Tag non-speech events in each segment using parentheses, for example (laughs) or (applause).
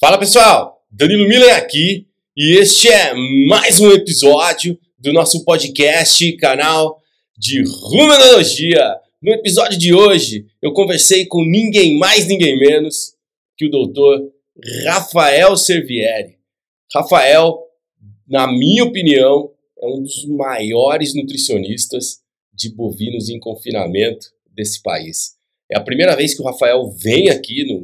Fala pessoal, Danilo Miller aqui e este é mais um episódio do nosso podcast, canal de Rumenologia. No episódio de hoje eu conversei com ninguém mais, ninguém menos que o doutor Rafael Servieri. Rafael, na minha opinião, é um dos maiores nutricionistas de bovinos em confinamento desse país. É a primeira vez que o Rafael vem aqui no,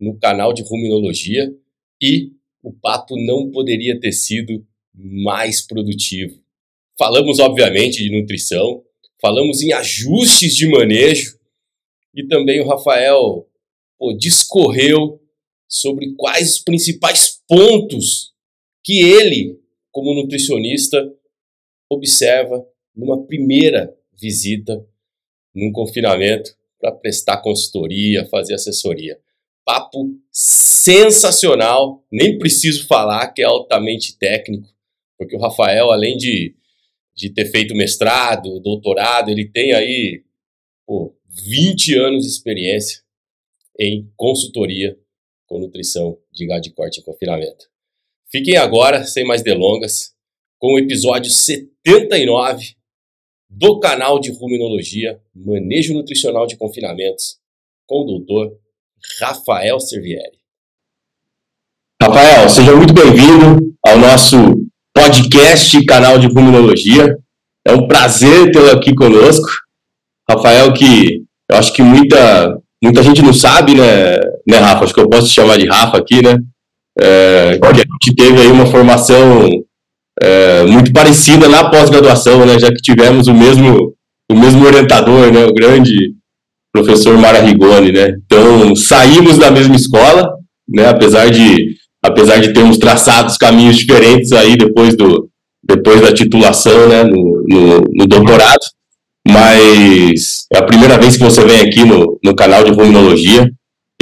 no canal de Ruminologia e o papo não poderia ter sido mais produtivo. Falamos, obviamente, de nutrição, falamos em ajustes de manejo e também o Rafael pô, discorreu sobre quais os principais pontos que ele, como nutricionista, observa numa primeira visita num confinamento para prestar consultoria, fazer assessoria. Papo sensacional, nem preciso falar que é altamente técnico, porque o Rafael, além de, de ter feito mestrado, doutorado, ele tem aí pô, 20 anos de experiência em consultoria com nutrição de gado de corte em confinamento. Fiquem agora, sem mais delongas, com o episódio 79 do canal de Ruminologia, Manejo Nutricional de Confinamentos, com o doutor Rafael Servieri. Rafael, seja muito bem-vindo ao nosso podcast, canal de Ruminologia. É um prazer tê-lo aqui conosco. Rafael, que eu acho que muita, muita gente não sabe, né, né, Rafa? Acho que eu posso te chamar de Rafa aqui, né? É, que a gente teve aí uma formação é, muito parecida na pós-graduação, né, já que tivemos o mesmo, o mesmo orientador, né, o grande professor Mara Rigoni, né? Então, saímos da mesma escola, né, apesar de apesar de termos traçado caminhos diferentes aí depois do depois da titulação, né, no, no, no doutorado, mas é a primeira vez que você vem aqui no, no canal de Ruminologia.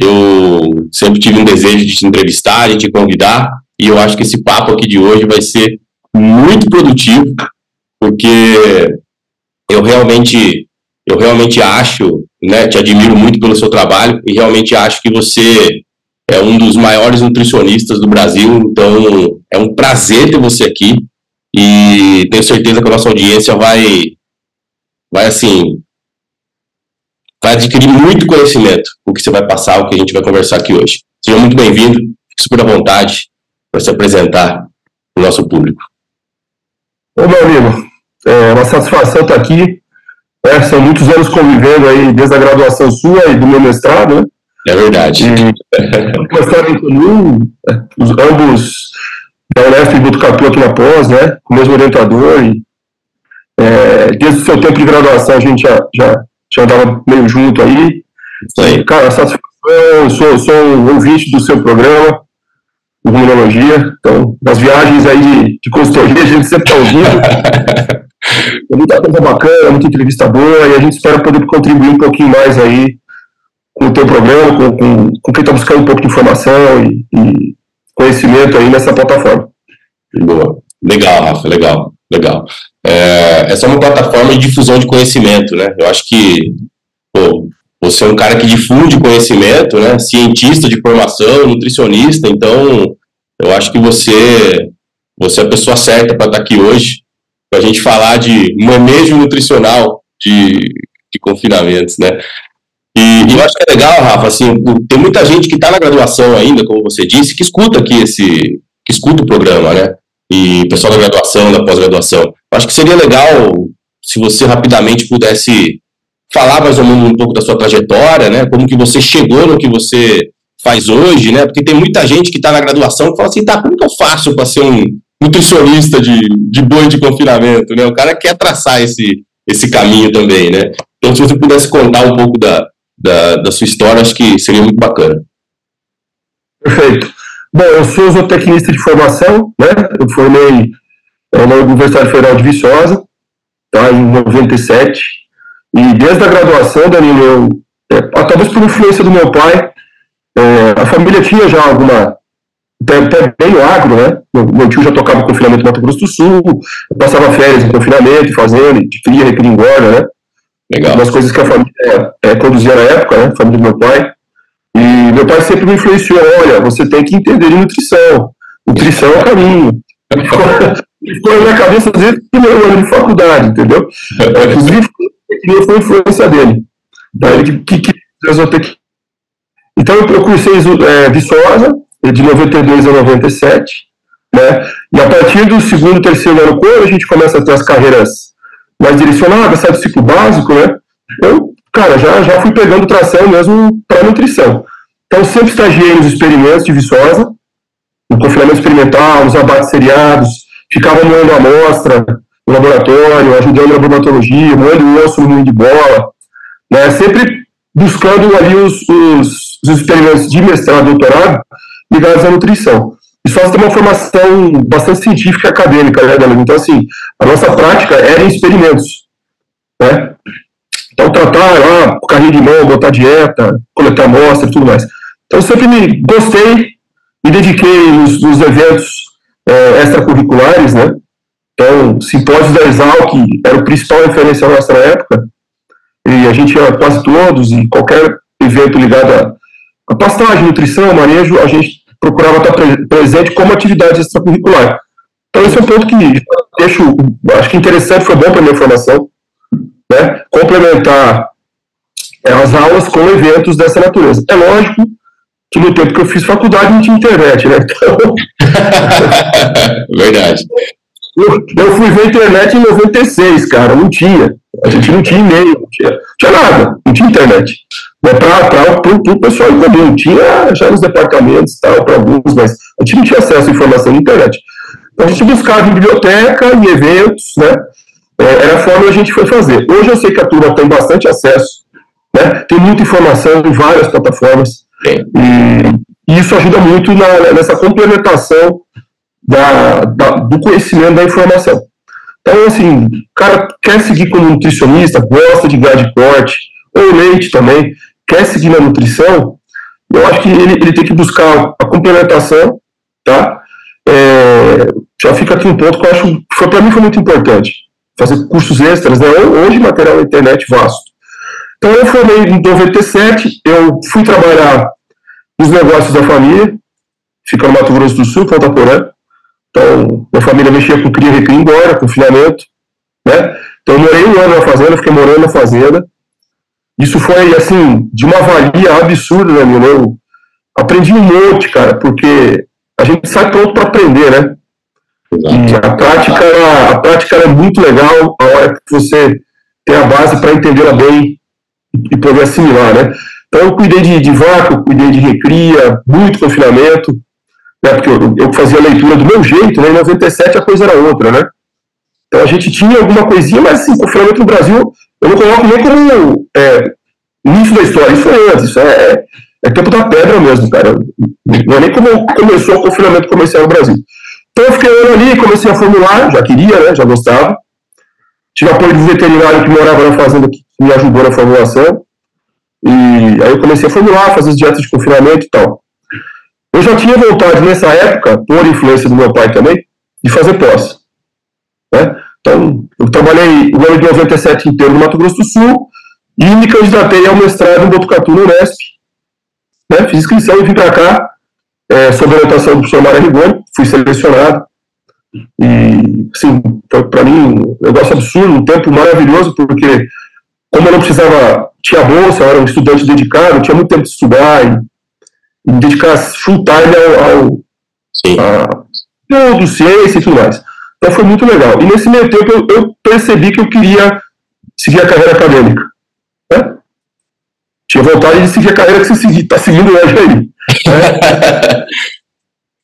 Eu sempre tive um desejo de te entrevistar, de te convidar, e eu acho que esse papo aqui de hoje vai ser muito produtivo, porque eu realmente eu realmente acho, né, te admiro muito pelo seu trabalho e realmente acho que você é um dos maiores nutricionistas do Brasil, então é um prazer ter você aqui e tenho certeza que a nossa audiência vai vai assim vai adquirir muito conhecimento o que você vai passar, o que a gente vai conversar aqui hoje. Seja muito bem-vindo, fique super à vontade para se apresentar para o nosso público. Ô, meu amigo, é uma satisfação estar aqui. É, são muitos anos convivendo aí, desde a graduação sua e do meu mestrado, né? É verdade. (laughs) uma história em comum, os, ambos da Unesp e Botucatu aqui na pós, né? Com o mesmo orientador. E, é, desde o seu tempo de graduação a gente já, já, já andava meio junto aí. Aí. Cara, satisfação, sou, sou um ouvinte do seu programa imunologia. Então, nas viagens aí de, de consultoria, a gente sempre está ouvindo. (laughs) é muita coisa bacana, muita entrevista boa, e a gente espera poder contribuir um pouquinho mais aí com o teu programa, com, com, com quem está buscando um pouco de informação e, e, conhecimento aí nessa plataforma. Boa. Legal, Rafa, legal, legal. É, essa é uma plataforma de difusão de conhecimento, né? Eu acho que pô, você é um cara que difunde conhecimento, né? Cientista de formação, nutricionista, então eu acho que você, você é a pessoa certa para estar tá aqui hoje, para a gente falar de manejo nutricional de, de confinamentos, né? E, e, eu acho que é legal, Rafa, assim, tem muita gente que está na graduação ainda, como você disse, que escuta aqui esse, que escuta o programa, né? E pessoal da graduação, da pós-graduação. Acho que seria legal se você rapidamente pudesse falar mais ou menos um pouco da sua trajetória, né? Como que você chegou no que você faz hoje, né? Porque tem muita gente que está na graduação que fala assim, tá, como que eu faço para ser um nutricionista de, de boi de confinamento, né? O cara quer traçar esse, esse caminho também, né? Então, se você pudesse contar um pouco da, da, da sua história, acho que seria muito bacana. Perfeito. Bom, eu sou zootecnista de formação, né? Eu formei é, na Universidade Federal de Viçosa, tá, em 97. E desde a graduação, Danilo, eu, é, talvez por influência do meu pai, é, a família tinha já alguma. Bem no agro, né? Meu, meu, tio já tocava confinamento no Mato Grosso do Sul, passava férias em confinamento, fazendo, de cria, recria engorda, né? Legal. Umas coisas que a família é, conduzia na época, né? A família do meu pai. E meu pai sempre me influenciou, olha, você tem que entender de nutrição. Nutrição é o caminho. (laughs) Ficou na minha cabeça desde o primeiro ano de faculdade, entendeu? Inclusive, foi influência dele. Então, ele que, que, que Então, eu cursei é, Viçosa, de 92 a 97, né? E a partir do segundo, terceiro ano, quando a gente começa a ter as carreiras mais direcionadas, do ciclo básico, né? Eu, cara, já, já fui pegando tração mesmo para nutrição. Então, sempre estagiei nos experimentos de Viçosa, no confinamento experimental, nos abates seriados, ficava moendo amostra no laboratório, ajudando na bromatologia, moendo o osso no de bola, né? Sempre buscando ali os, os, os experimentos de mestrado e doutorado ligados à nutrição. E só tem uma formação bastante científica e acadêmica, né, Danilo? Então, assim, a nossa prática era em experimentos, né? Então, tratar lá, carrinho de mão, botar dieta, coletar amostra e tudo mais. Então, eu sempre me gostei, me dediquei nos, nos eventos é, extracurriculares, né? Então, simpósios da Exalc era o principal referência nossa na época, e a gente ia quase todos, e qualquer evento ligado a, a pastagem, nutrição, manejo, a gente procurava estar pre presente como atividade extracurricular. Então, esse é um ponto que deixo, acho que interessante, foi bom para a minha formação, né? complementar é, as aulas com eventos dessa natureza. É lógico que no tempo que eu fiz faculdade não tinha internet, né? Então... (laughs) Verdade. Eu, fui ver internet em 96, cara, não tinha. A gente não tinha e-mail, não tinha, não tinha nada, não tinha internet. Né, para o pessoal em comum, tinha já nos departamentos tal, para alguns, mas a gente não tinha acesso à informação na internet. Então a gente buscava em biblioteca, em eventos, né? É, era a forma que a gente foi fazer. Hoje eu sei que a turma tem bastante acesso, né? Tem muita informação em várias plataformas. E, e isso ajuda muito na, nessa complementação da, da, do conhecimento da informação. Então, assim, o cara quer seguir como nutricionista, gosta de gado de corte, ou leite também, quer seguir na nutrição, eu acho que ele, ele tem que buscar a complementação, tá? É, já fica aqui um ponto que eu acho que para mim foi muito importante, fazer cursos extras, né? Hoje material na internet vasto. Então eu formei em 97, eu fui trabalhar nos negócios da família, fica no Mato Grosso do Sul, Ponta Porã. Então, minha família mexia com cria, recria embora, confinamento, né? Então eu morei um ano na fazenda, fiquei morando na fazenda. Isso foi, assim, de uma valia absurda, né, meu? Eu aprendi um monte, cara, porque a gente sai pronto para aprender, né? E a prática, a prática é muito legal a hora que você tem a base para entendê-la bem e poder assimilar, né? Então eu cuidei de, de vácuo, cuidei de recria, muito confinamento, né? Porque eu, eu fazia leitura do meu jeito, né? Em 97 a coisa era outra, né? Então a gente tinha alguma coisinha, mas assim, confinamento no Brasil, eu não coloco nem como é, início da história, isso é antes, isso é, é tempo da pedra mesmo, cara. Não é nem como começou o confinamento comercial no Brasil. Então eu fiquei ali, comecei a formular, já queria, né, já gostava. Tive apoio do veterinário que morava na fazenda que me ajudou na formulação. E aí eu comecei a formular, fazer as dietas de confinamento e tal. Eu já tinha vontade nessa época, por influência do meu pai também, de fazer pós. Né? Então, eu trabalhei o ano de 97 inteiro no Mato Grosso do Sul e me candidatei ao mestrado em Botucatu no Unesp. Né? Fiz inscrição e vim para cá, é, sob a orientação do professor Mário Rigoni, fui selecionado. E, assim, para mim, um negócio absurdo, um tempo maravilhoso, porque, como eu não precisava, tinha bolsa, eu era um estudante dedicado, tinha muito tempo de estudar e, dedicar full time ao, ao a, tudo, ciência e tudo mais. Então foi muito legal. E nesse meio tempo eu, eu percebi que eu queria seguir a carreira acadêmica. Né? Tinha vontade de seguir a carreira que você está seguindo hoje aí. Né? (laughs)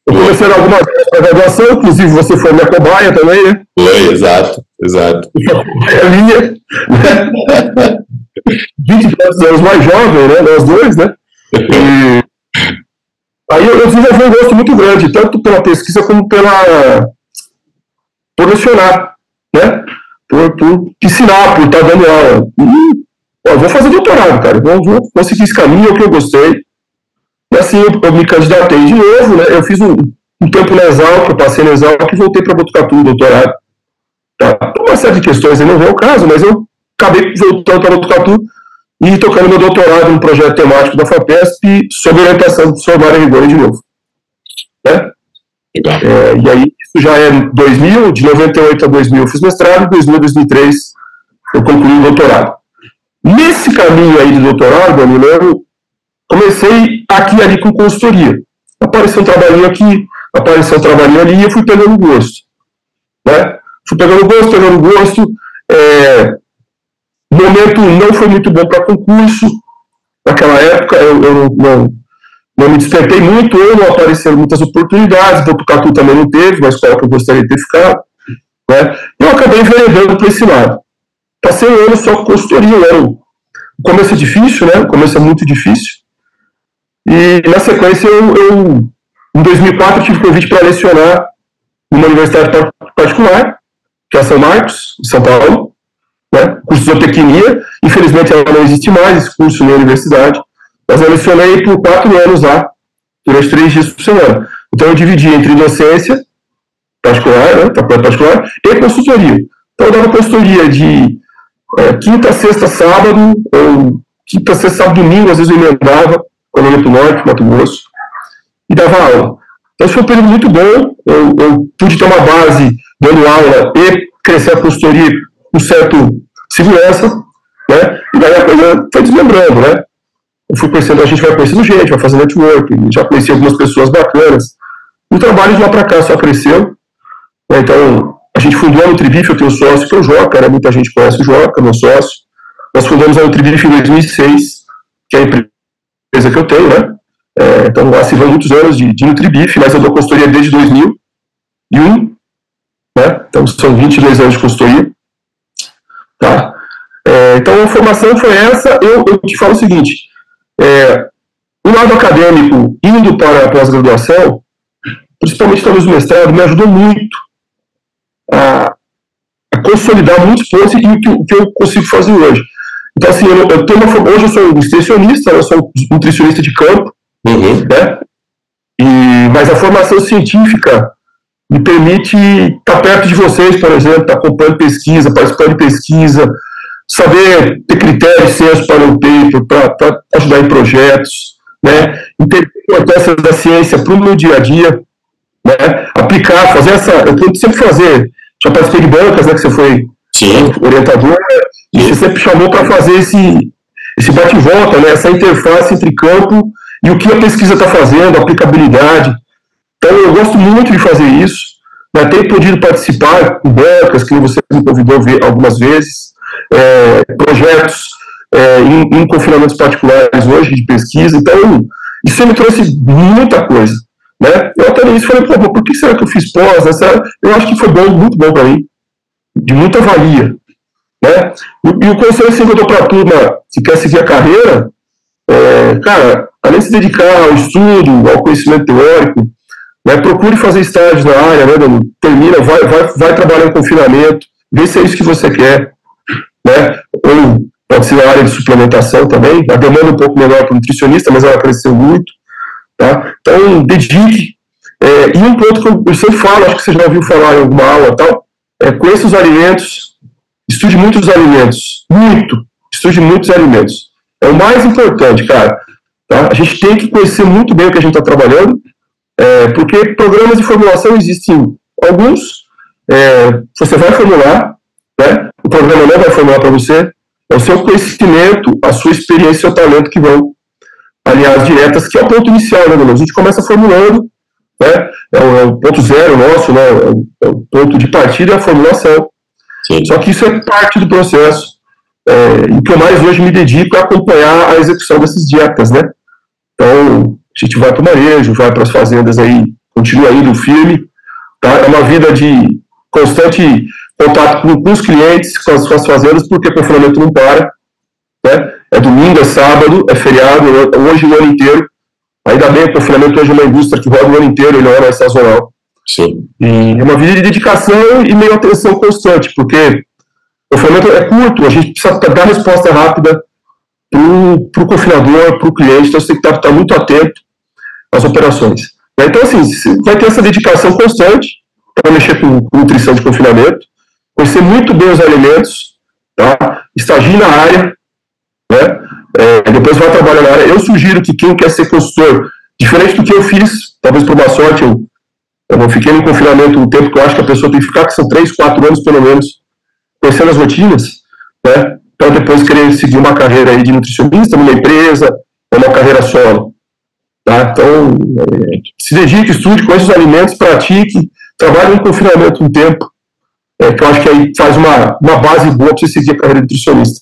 eu comecei alguma graduação, inclusive você foi minha cobaia também, né? Foi, exato, exato. (laughs) É minha, né? (laughs) 20 anos mais jovem, né? Nós dois, né? E aí eu, eu desenvolvi um gosto muito grande, tanto pela pesquisa como pela por lecionar, né? Por, por ensinar, por estar dando aula. E, ó, vou fazer doutorado, cara. Vou, vou, vou seguir esse caminho, é o que eu gostei. E assim eu, eu me candidatei de novo, né? Eu fiz um, um tempo na Exalc, eu passei na Exalc e voltei para Botucatu, doutorado. Tá? Por uma série de questões, não vem o caso, mas eu acabei voltando para Botucatu e tocando meu doutorado no projeto temático da FAPESP sob orientação do professor Mário Rigoni de novo. Né? É, e aí, isso já é 2000, de 98 a 2000 eu fiz mestrado, 2000 a 2003 eu concluí o doutorado. Nesse caminho aí de doutorado, eu comecei aqui e ali com consultoria. Apareceu um trabalhinho aqui, apareceu um trabalhinho ali e eu fui pegando gosto. Né? Fui pegando gosto, pegando gosto. É, momento não foi muito bom para concurso. Naquela época eu, eu não, não, me despertei muito, ou não apareceram muitas oportunidades. Botucatu também não teve, uma escola que eu gostaria de ter ficado. Né? Eu acabei enveredando para esse lado. Passei um ano só com consultoria, ano. O começo é difícil, né? O começo é muito difícil. E na sequência, eu, eu em 2004, eu tive convite para lecionar numa universidade particular, que é São Marcos, em São Paulo né, curso de zootecnia. Infelizmente, ela não existe mais, esse curso na universidade. Mas eu lecionei por quatro anos lá, durante três dias por semana. Então, eu dividi entre docência particular, né, particular e consultoria. Então, eu dava consultoria de é, quinta, sexta, sábado, ou quinta, sexta, sábado, domingo, às vezes eu emendava, quando eu ia para o norte, Mato Grosso, e dava aula. Então, isso foi um período muito bom. Eu, eu pude ter uma base dando aula e crescer a consultoria com certo segurança, né? E daí a coisa foi desmembrando, né? Eu fui conhecendo, a gente vai conhecendo gente, vai fazendo network, já conheci algumas pessoas bacanas. O trabalho de lá para cá só cresceu. Né? Então, a gente fundou a Nutribif, eu tenho um sócio que é o Joca, né? muita gente conhece o Joca, meu sócio. Nós fundamos a Nutribif em 2006, que é a empresa que eu tenho, né? É, então, lá se vão muitos anos de, de Nutribif, mas eu dou consultoria desde 2001, né? Então, são 22 anos de consultoria. Tá? É, então a formação foi essa. Eu, eu te falo o seguinte: é, o lado acadêmico, indo para a pós-graduação, principalmente talvez o mestrado, me ajudou muito a, a consolidar muitos pontos e o que, o que, eu consigo fazer hoje. Então, assim, eu, eu tenho uma, hoje eu sou nutricionista, eu sou nutricionista de campo, uhum. né? E, mas a formação científica me permite estar perto de vocês, por exemplo, estar acompanhando pesquisa, participando de pesquisa, saber ter critérios seus para o paper, para ajudar em projetos, né? entender a importância da ciência para o meu dia a dia, né? aplicar, fazer essa. Eu tento sempre fazer. Já participei de bancas, né, que você foi Sim. orientador, e você sempre chamou para fazer esse, esse bate-volta, né, essa interface entre campo e o que a pesquisa está fazendo, a aplicabilidade. Então, eu gosto muito de fazer isso. Né? Tenho podido participar em bancas, que você me convidou algumas vezes, é, projetos é, em, em, confinamentos particulares hoje de pesquisa. Então, isso me trouxe muita coisa. Né? Eu até nisso falei, pô, por que será que eu fiz pós? Essa, eu acho que foi bom, muito bom para mim, de muita valia. Né? E, e o conselho que eu dou para a turma que quer seguir a carreira, é, cara, além de se dedicar ao estudo, ao conhecimento teórico, né, procure fazer estágio na área, né, Dani? termina, vai, vai, vai trabalhar em confinamento, vê se é isso que você quer, né, ou pode ser na área de suplementação também, a demanda é um pouco menor para nutricionista, mas ela cresceu muito, tá? Então, dedique, é, e um ponto que eu, sempre falo, acho que você já ouviu falar em alguma aula tal, é conheça os alimentos, estude muitos alimentos, muito, estude muitos alimentos, é o mais importante, cara, tá? A gente tem que conhecer muito bem o que a gente está trabalhando, é, porque programas de formulação existem alguns, é, você vai formular, né? o programa não vai formular para você, é o seu conhecimento, a sua experiência e seu talento que vão as diretas, que é o ponto inicial, né, A gente começa formulando, né? É o, é o ponto zero nosso, né? É o, é o, ponto de partida é a formulação. Sim. Só que isso é parte do processo. É, e que eu mais hoje me dedico a acompanhar a execução dessas dietas, né? Então, a gente vai para o manejo, vai para as fazendas aí, continua indo firme, tá? É uma vida de constante contato com, com os clientes, com as, fazendas, porque o confinamento não para, né? É domingo, é sábado, é feriado, é hoje o ano inteiro. Ainda bem, o confinamento hoje é uma indústria que roda o ano inteiro, ele não é sazonal. Sim. E é uma vida de dedicação e meio atenção constante, porque o confinamento é curto, a gente precisa dar resposta rápida para o confinador, para o cliente, então você tem que estar, estar muito atento as operações. Então, assim, vai ter essa dedicação constante para mexer com, nutrição de confinamento, conhecer muito bem os alimentos, tá? estagiar na área, né? É, depois vai trabalhar na área. Eu sugiro que quem quer ser consultor, diferente do que eu fiz, talvez por uma sorte, eu, eu não fiquei no confinamento um tempo que eu acho que a pessoa tem que ficar, que são três, quatro anos pelo menos, conhecendo as rotinas, né? Para depois querer seguir uma carreira aí de nutricionista numa empresa, ou uma carreira solo. Tá? Então, é, se dedique, estude, conheça os alimentos, pratique, trabalhe no confinamento um tempo, é, que eu acho que aí faz uma, uma base boa para você seguir a carreira de nutricionista.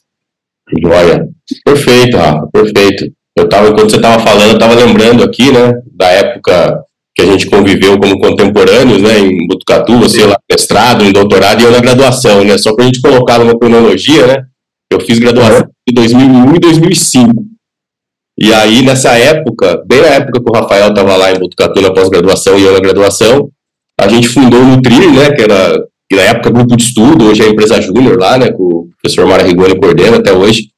Joia. Perfeito, Rafa, perfeito. Eu tava, enquanto você estava falando, eu estava lembrando aqui, né, da época que a gente conviveu como contemporâneos, né, em Botucatu, você lá mestrado, em doutorado e eu na graduação, né, só para a gente colocar numa cronologia, né, eu fiz graduação em 2001 e 2005. E aí, nessa época, bem na época que o Rafael estava lá em Botucatu na pós-graduação e eu na graduação, a gente fundou o Nutrir, né, que era que na época grupo de estudo, hoje é a empresa júnior lá, né, com o professor Mara Rigoni coordena até hoje.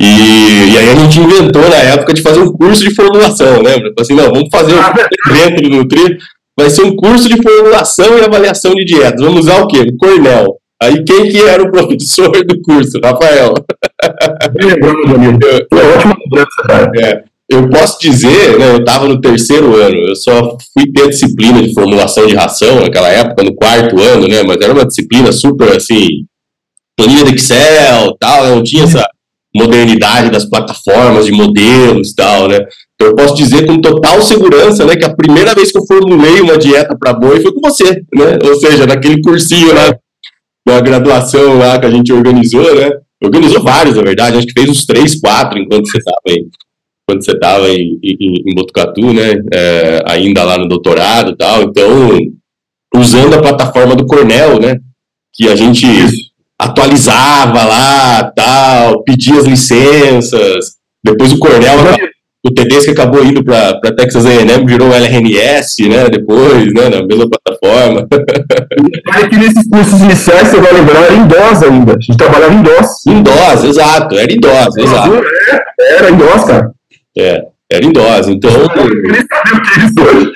E, e aí a gente inventou na época de fazer um curso de formulação, lembra? Assim, não, vamos fazer um (laughs) evento do Nutri, vai ser um curso de formulação e avaliação de dietas. Vamos usar o quê? O Cornell. Aí quem que era o professor do curso? Rafael. (laughs) Lembrando, Danilo. Foi ótima lembrança, cara. É eu posso dizer, né, eu estava no terceiro ano, eu só fui ter disciplina de formulação de ração naquela época, no quarto ano, né, mas era uma disciplina super, assim, planilha de Excel, tal, não tinha essa modernidade das plataformas de modelos e tal, né, então eu posso dizer com total segurança, né, que a primeira vez que eu formulei uma dieta para boi foi com você, né, ou seja, naquele cursinho lá, na graduação lá que a gente organizou, né, organizou vários, na verdade, acho que fez uns três, quatro enquanto você estava aí quando você estava em, em, em, Botucatu, né, é, ainda lá no doutorado e tal, então, usando a plataforma do Cornell, né, que a gente atualizava lá, tal, pedia as licenças, depois o Cornell, o Tedesco acabou indo para Texas A&M, virou LRNS, né, depois, né, na mesma plataforma. E que nesses cursos iniciais, você vai lembrar, era em DOS ainda, a gente trabalhava em DOS. Em DOS, exato, era em DOS, exato. É, era em DOS, cara. É, era em dose, então... Eu nem sabia o que é isso hoje.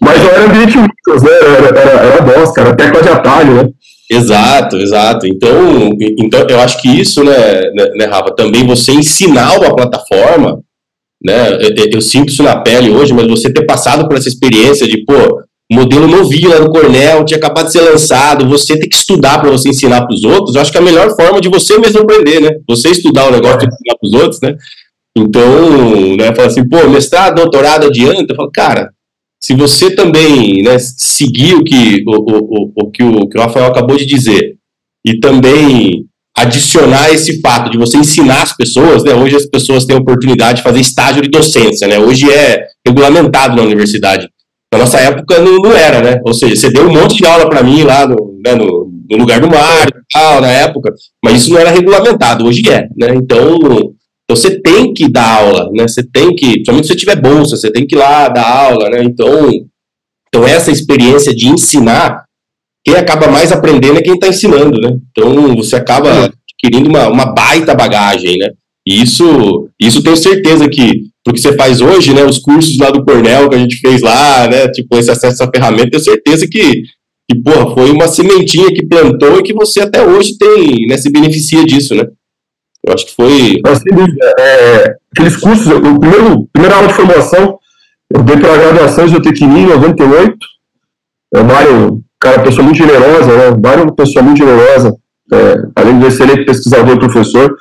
Mas era ambiente Windows, né? Era, era, era DOS, cara, tecla de atalho, né? Exato, exato. Então, então eu acho que isso, né, né, né Rafa, também você ensinar uma plataforma, né, eu, eu, sinto isso na pele hoje, mas você ter passado por essa experiência de, pô, modelo novinho lá no Cornell, tinha acabado de ser lançado, você tem que estudar para você ensinar para os outros, eu acho que é a melhor forma de você mesmo aprender, né? Você estudar o negócio e ensinar para os outros, né? Então, né, fala assim, pô, mestrado, doutorado adianta? Eu falo, cara, se você também né, seguir o que o, o, o, que o que o Rafael acabou de dizer e também adicionar esse fato de você ensinar as pessoas, né, hoje as pessoas têm a oportunidade de fazer estágio de docência, né, hoje é regulamentado na universidade. Na nossa época não, não era, né, ou seja, você deu um monte de aula para mim lá no, né, no, no lugar do mar tal, na época, mas isso não era regulamentado, hoje é, né, então então você tem que dar aula, né? Você tem que, principalmente se você tiver bolsa, você tem que ir lá dar aula, né? Então, então essa experiência de ensinar, quem acaba mais aprendendo é quem está ensinando, né? Então você acaba adquirindo uma, uma baita bagagem, né? E isso, isso tenho certeza que porque você faz hoje, né? Os cursos lá do Cornell que a gente fez lá, né? Tipo, esse acesso à ferramenta, tenho certeza que, que porra, foi uma sementinha que plantou e que você até hoje tem, né? Se beneficia disso, né? Eu acho que foi. É, aqueles cursos, o primeiro, primeira aula de formação, eu dei para a graduação de zootecnia em 98. É, o Mário, cara, pessoa muito generosa, né? O Mário é uma pessoa muito generosa, é, além de excelente pesquisador e professor.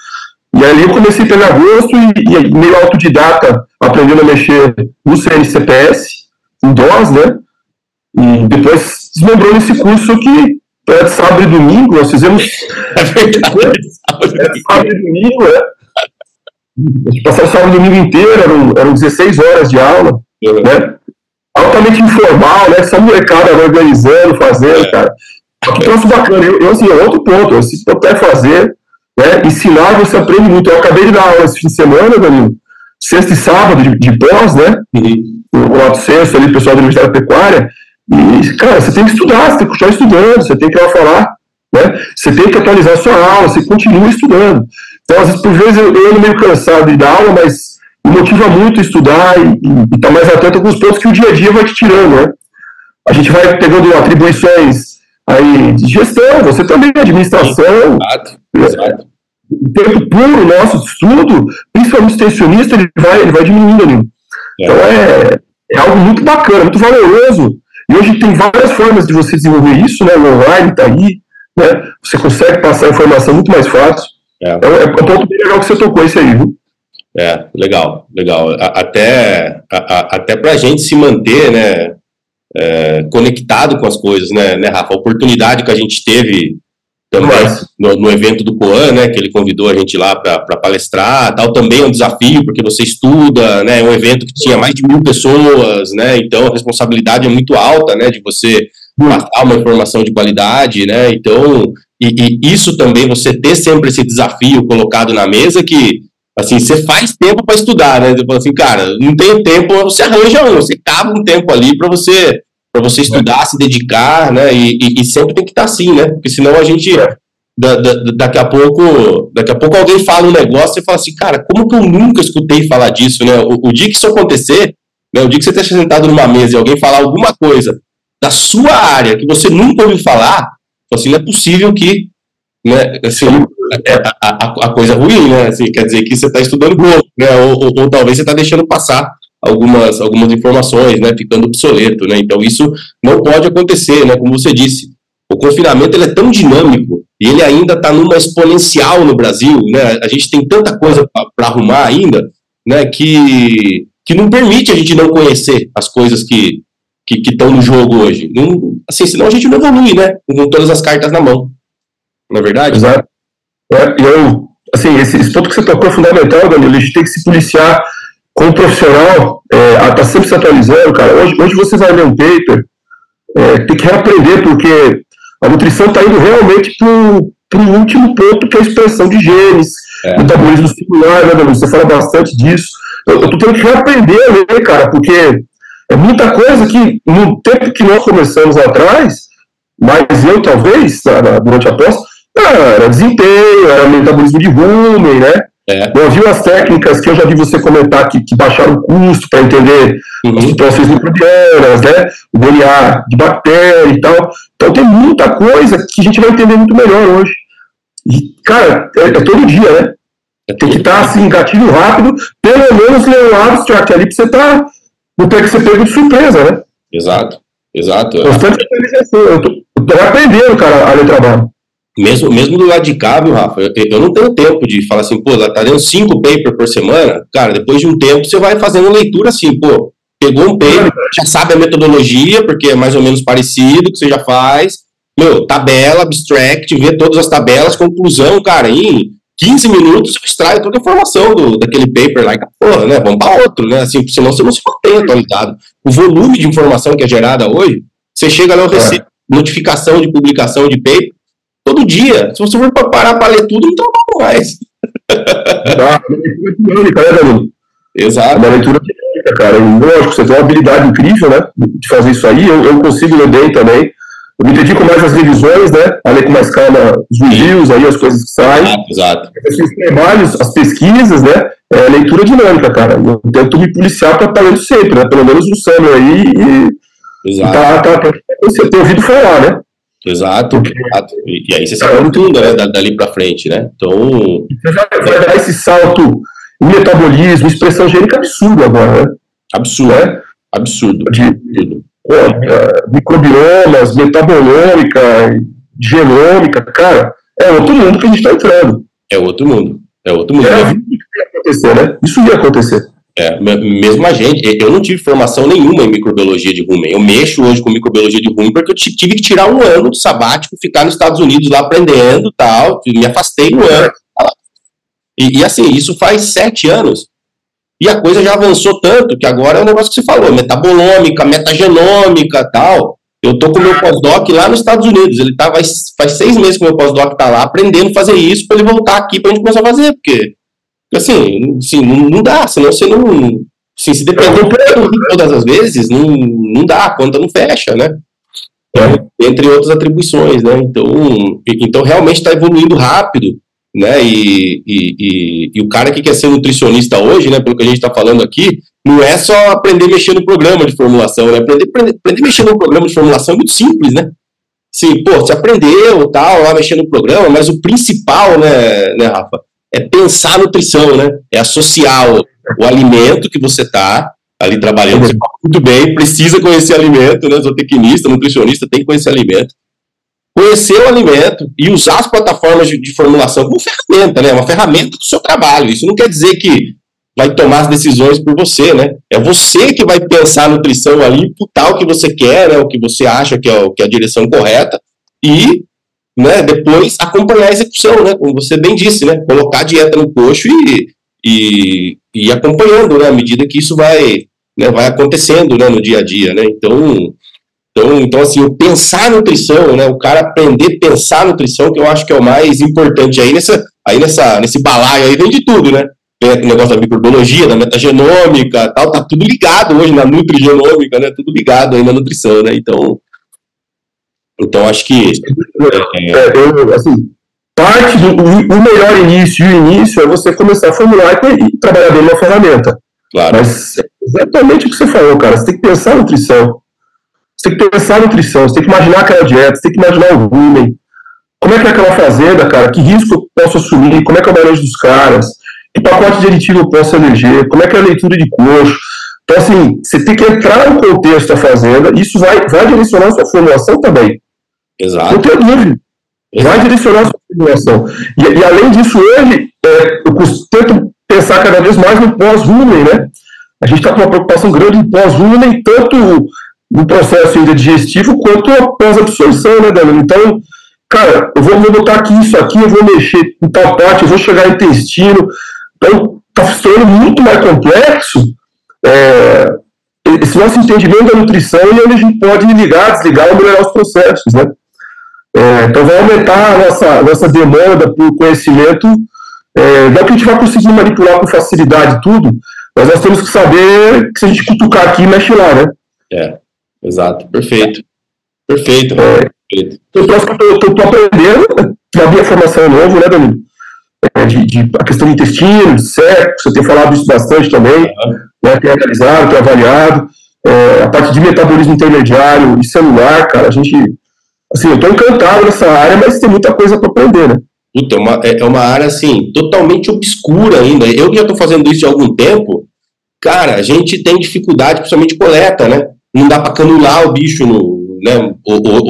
E ali eu comecei a pegar gosto e, e meio autodidata, aprendendo a mexer no CNCPS, em DOS, né? E depois desmembrou nesse curso que é sábado e domingo, nós fizemos. (laughs) É verdade. sábado e domingo, é. A gente passava o sábado e domingo inteiro, eram, eram 16 horas de aula, né? Altamente informal, né? Só molecada organizando, fazendo, é. cara. Que troço bacana. Eu, eu, assim, é outro ponto. Eu, se puder fazer, né? Ensinar, você aprende muito. Eu acabei de dar aula esse fim de semana, Danilo. Sexta e sábado de, de pós, né? Uhum. O lato sexto ali, pessoal da Universidade Pecuária. E, cara, você tem que estudar, você tem que continuar estudando, você tem que lá falar, né? Você tem que atualizar a sua aula, você continua estudando. Então, às vezes, por vezes, eu, eu meio cansado de dar aula, mas me motiva muito estudar e estar tá mais atento com os pontos que o dia a dia vai te tirando, né? A gente vai pegando atribuições aí de gestão, você também, administração. Exato, exato. o tempo puro nosso de estudo, principalmente extensionista, ele vai, ele vai diminuindo ali. É. Então é, é algo muito bacana, muito valoroso. E hoje tem várias formas de você desenvolver isso, né? O online está aí, né? Você consegue passar a informação muito mais fácil. É. Então é um ponto bem legal que você tocou isso aí, viu? É, legal, legal. Até, a, até para a gente se manter, né, é, conectado com as coisas, né, né, Rafa? A oportunidade que a gente teve também no, no, evento do Coan, né, que ele convidou a gente lá para palestrar, tal, também é um desafio, porque você estuda, né, é um evento que tinha mais de mil pessoas, né, então a responsabilidade é muito alta, né, de você passar uma informação de qualidade, né, então, e, e isso também, você ter sempre esse desafio colocado na mesa que Assim, você faz tempo para estudar, né? Você fala assim, cara, não tenho tempo, você arranja um, você cava um tempo ali para você para você estudar, é. se dedicar, né? E, e, e, sempre tem que estar tá assim, né? Porque senão a gente é. da, da, daqui a pouco, daqui a pouco alguém fala um negócio e fala assim, cara, como que eu nunca escutei falar disso, né? O, o dia que isso acontecer, né? O dia que você esteja sentado numa mesa e alguém falar alguma coisa da sua área que você nunca ouviu falar, assim, não é possível que né, assim, é, a, a, a, coisa ruim, né? Assim, quer dizer que você está estudando pouco, né? Ou, ou, ou, talvez você está deixando passar algumas, algumas informações, né? Ficando obsoleto, né? Então isso não pode acontecer, né? Como você disse, o confinamento ele é tão dinâmico e ele ainda está numa exponencial no Brasil, né? A gente tem tanta coisa para arrumar ainda, né? Que que não permite a gente não conhecer as coisas que que estão no jogo hoje. Não, assim, senão a gente não evolui, né? Com todas as cartas na mão. Não é verdade? Exato. É, eu, assim, esse, esse, ponto que você tocou é fundamental, Danilo. A gente tem que se policiar com o profissional, é, a tá sempre se atualizando, cara. Hoje, hoje você vai ler um paper, é, tem que reaprender, porque a nutrição está indo realmente para o último ponto, que é a expressão de genes, é. metabolismo celular, né, Danilo? Você fala bastante disso. Eu, estou tendo que reaprender a ler, cara, porque é muita coisa que, no tempo que nós começamos atrás, mas eu talvez, durante a pós, era desempenho, era metabolismo de rumen, né? É. Eu vi as técnicas que eu já vi você comentar que, que baixaram o custo para entender uhum. as situações microbianas, né? O DNA de bactéria e tal. Então tem muita coisa que a gente vai entender muito melhor hoje. E, cara, é, é todo dia, né? Tem que estar tá, assim, gatilho rápido, pelo menos ler um abstract ali pra você tá. Não ter que ser pego de surpresa, né? Exato, exato. Constante atualização. Eu tô, eu tô aprendendo, cara, a ler trabalho mesmo, mesmo do lado de cá, viu, Rafa, eu, eu, não tenho tempo de falar assim, pô, tá lendo cinco papers por semana, cara, depois de um tempo você vai fazendo leitura assim, pô, pegou um paper, já sabe a metodologia, porque é mais ou menos parecido que você já faz, meu, tabela, abstract, vê todas as tabelas, conclusão, cara, em 15 minutos você extrai toda a informação do, daquele paper lá, e, porra, né, vamos para outro, né, assim, senão você não se mantém atualizado. O volume de informação que é gerada hoje, você chega lá, eu recebo é. notificação de publicação de paper, todo dia. Se você for parar para ler tudo, não trabalha mais. Tá, uma leitura dinâmica, né, Danilo? Exato. Uma leitura dinâmica, cara. E, lógico, você tem uma habilidade incrível, né, de fazer isso aí. Eu, eu consigo ler bem também. Eu me dedico mais às revisões, né? A ler com mais calma os reviews, aí as coisas que saem. Exato, exato. Os trabalhos, as pesquisas, né? É leitura dinâmica, cara. Eu tento me policiar para estar lendo sempre, né? Pelo menos no Summer aí. E, Exato. Tá, tá, tá, você tem ouvido falar, né? Exato, exato. E, e aí você se aprofunda, né, dali para frente, né? Então. Você vai, dar esse salto em metabolismo, expressão gênica absurdo agora, né? Absurdo. É? Absurdo. De, de, microbiomas, metabolômica, genômica, cara, é outro mundo que a gente está entrando. É outro mundo. É outro mundo. É, isso ia acontecer, né? Isso ia acontecer. É, mesmo a gente, eu não tive formação nenhuma em microbiologia de rumen. Eu mexo hoje com microbiologia de rumen porque eu tive que tirar um ano de sabático, ficar nos Estados Unidos lá aprendendo tal, me afastei um ano. E, e, assim, isso faz sete anos. E a coisa já avançou tanto que agora é o um negócio que você falou, metabolômica, metagenômica tal. Eu tô com o meu pós-doc lá nos Estados Unidos. Ele tá, faz, faz seis meses que o meu pós-doc tá lá aprendendo a fazer isso para ele voltar aqui pra gente começar a fazer, porque assim, assim não, não dá, senão você não. Assim, se depender todas as vezes, não, não dá, a conta não fecha, né? É. Entre outras atribuições, né? Então, então realmente está evoluindo rápido, né? E, e, e, e, o cara que quer ser nutricionista hoje, né? Pelo que a gente está falando aqui, não é só aprender a mexer no programa de formulação, né? Aprender, aprender, aprender a mexer no programa de formulação é muito simples, né? sim, pô, você aprendeu, tal, lá mexendo no programa, mas o principal, né, né, Rafa, é pensar a nutrição, né? É associar o, o alimento que você tá ali trabalhando, você fala muito bem, precisa conhecer alimento, né? Zootecnista, nutricionista tem que conhecer alimento. Conhecer o alimento e usar as plataformas de, de formulação como ferramenta, né? Uma ferramenta do seu trabalho. Isso não quer dizer que vai tomar as decisões por você, né? É você que vai pensar a nutrição ali, imputar o que você quer, né? O que você acha que é, que é a direção correta e, né? Depois acompanhar a execução, né? Como você bem disse, né? Colocar a dieta no coxo e, e, e acompanhando, né? À medida que isso vai, né? Vai acontecendo, né? No dia a dia, né? Então, então, então assim, o pensar nutrição, né? O cara aprender a pensar nutrição, que eu acho que é o mais importante aí nessa, aí nessa, nesse balaio aí vem de tudo, né? o negócio da microbiologia, da metagenômica, tal, tá tudo ligado hoje na nutrigenômica, né? Tudo ligado aí na nutrição, né? Então, então acho que é, é, eu, assim, parte do o melhor início e o início é você começar a formular e, trabalhar bem na ferramenta. Claro. Mas é exatamente o que você falou, cara. Você tem que pensar na nutrição. Você tem que pensar na nutrição, você tem que imaginar aquela dieta, você tem que imaginar o rumen. Como é que é aquela fazenda, cara? Que risco eu posso assumir? Como é que é o manejo dos caras? que pacote de aditivo eu posso eleger, como é que é a leitura de coxo. Então, assim, você tem que entrar no contexto da fazenda, isso vai, vai direcionar a sua formulação também. Exato. Não tenho dúvida. Vai direcionar a sua formulação. E, e além disso, hoje, é, eu tento pensar cada vez mais no pós-rumen, né? A gente está com uma preocupação grande em pós-rumen, tanto no processo ainda digestivo, quanto a pós-absorção, né, Danilo? Então, cara, eu vou, vou botar aqui isso aqui, eu vou mexer em tal parte, eu vou chegar no intestino, então, está se tornando muito mais complexo é, esse nosso entendimento da nutrição e onde a gente pode ligar, desligar ou melhorar os processos, né? É, então, vai aumentar a nossa, nossa demanda por conhecimento. É, não que a gente vai conseguir manipular com facilidade tudo, mas nós temos que saber que se a gente cutucar aqui, mexe lá, né? É, exato, perfeito. Perfeito. É, perfeito. Eu estou aprendendo, na minha formação novo, né, Danilo? É, de, de, a questão do intestino, de sexo, você tem falado isso bastante também, uhum. Né, tem analisado, tem avaliado, é, a parte de metabolismo intermediário e celular, cara, a gente, assim, eu estou encantado nessa área, mas tem muita coisa para aprender, né? Puta, é uma, é, é uma área, assim, totalmente obscura ainda, eu já estou fazendo isso há algum tempo, cara, a gente tem dificuldade, principalmente coleta, né, não dá para canular o bicho no, né,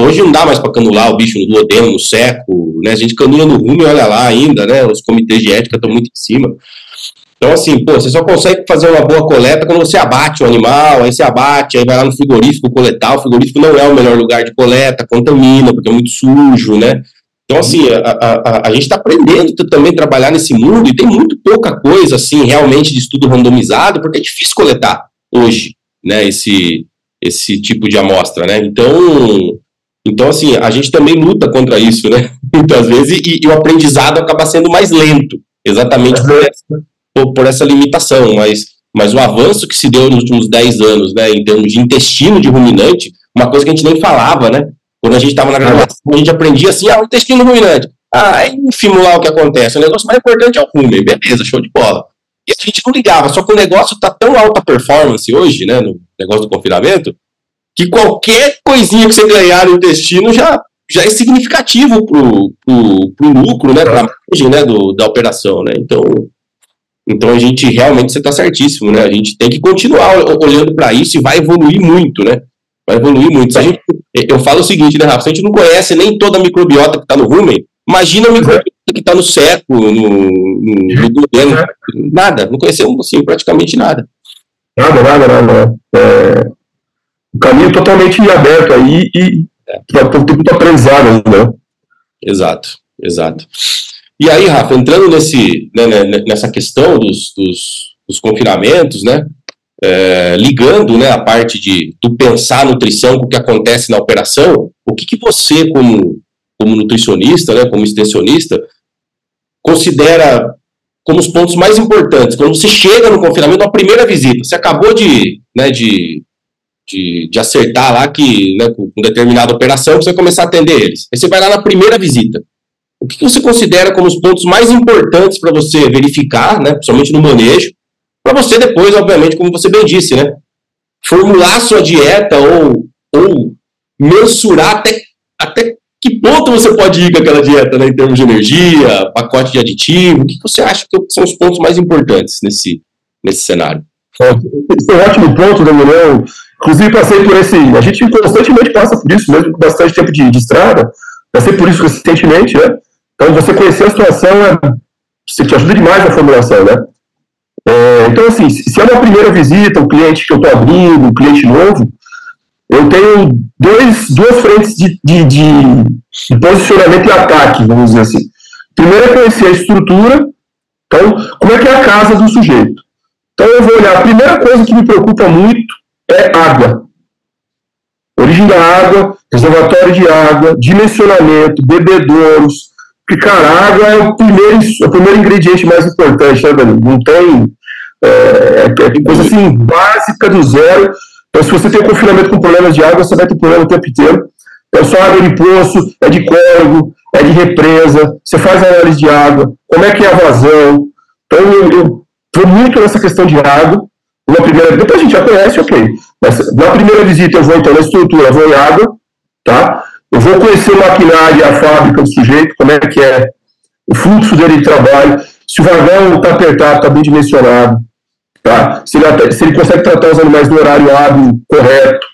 hoje não dá mais para canular o bicho no duodeno, no seco, né, a gente canula no rumo e olha lá ainda, né, os comitês de ética estão muito em cima. Então, assim, pô, você só consegue fazer uma boa coleta quando você abate o animal, aí você abate, aí vai lá no frigorífico coletar, o frigorífico não é o melhor lugar de coleta, contamina, porque é muito sujo, né, então, assim, a, a, a gente está aprendendo também a trabalhar nesse mundo e tem muito pouca coisa, assim, realmente de estudo randomizado, porque é difícil coletar hoje, né, esse, esse tipo de amostra, né? Então, então assim, a gente também luta contra isso, né? (laughs) Muitas vezes, e, e o aprendizado acaba sendo mais lento, exatamente por essa, por, por, essa limitação, mas, mas o avanço que se deu nos últimos 10 anos, né, em termos de intestino de ruminante, uma coisa que a gente nem falava, né? Quando a gente estava na graduação, a gente aprendia assim, ah, o intestino ruminante. Ah, é ínfimo lá o que acontece. O negócio mais importante é o rumen. Beleza, show de bola. E a gente não ligava, só que o negócio está tão alta performance hoje, né, no negócio do confinamento, que qualquer coisinha que você ganhar no intestino já, já é significativo pro, pro lucro, né, pra margem, né, do, da operação, né, então, então a gente realmente, você está certíssimo, né, a gente tem que continuar olhando para isso e vai evoluir muito, né, vai evoluir muito. Se a gente, eu falo o seguinte, né, Rafa, se a gente não conhece nem toda a microbiota que está no rumen, imagina a microbiota que está no seco, no, no, no governo, nada, não conhecemos assim, praticamente nada. Nada, nada, nada. É, o caminho totalmente aberto aí e é. ter muito aprendizado né? Exato, exato. E aí, Rafa, entrando nesse, né, né, né, nessa questão dos, dos, dos confinamentos, né, é, ligando né, a parte de do pensar nutrição com o que acontece na operação, o que, que você, como, como nutricionista, né, como extensionista, considera como os pontos mais importantes. Quando você chega no confinamento, na primeira visita, você acabou de, né, de, de, de acertar lá que, né, com determinada operação, você vai começar a atender eles. Aí você vai lá na primeira visita. O que você considera como os pontos mais importantes para você verificar, né, principalmente no manejo, para você depois, obviamente, como você bem disse, né, formular sua dieta ou, ou mensurar até até que ponto você pode ir com aquela dieta né, em termos de energia, pacote de aditivo? O que você acha que são os pontos mais importantes nesse, nesse cenário? Esse é um ótimo ponto, Daniel. Inclusive, passei por esse. A gente constantemente passa por isso, mesmo com bastante tempo de, de estrada. Passei por isso recentemente, né? Então, você conhecer a situação é, você te ajuda demais na formulação, né? É, então, assim, se é uma primeira visita, um cliente que eu estou abrindo, um cliente novo, eu tenho dois, duas frentes de, de, de, posicionamento e ataque, vamos dizer assim. Primeiro é conhecer a estrutura, então, como é que é a casa do sujeito. Então, eu vou olhar, a primeira coisa que me preocupa muito é água. Origem da água, reservatório de água, dimensionamento, bebedouros. Porque, cara, a água é o primeiro, o primeiro ingrediente mais importante, né, Danilo? Não tem. É, é, é coisa assim, básica do zero então, se você tem confinamento com problemas de água, você vai ter problema o tempo inteiro. É só água de poço, é de córrego, é de represa, você faz análise de água, como é que é a vazão. Então, eu estou muito nessa questão de água. Na primeira, depois a gente já conhece, ok. Mas na primeira visita eu vou então na estrutura, vou em água, tá? Eu vou conhecer o maquinário, a fábrica do sujeito, como é que é o fluxo dele de trabalho, se o vagão está apertado, está bem dimensionado, Tá? Se, ele, se ele consegue tratar os animais no horário hábil correto.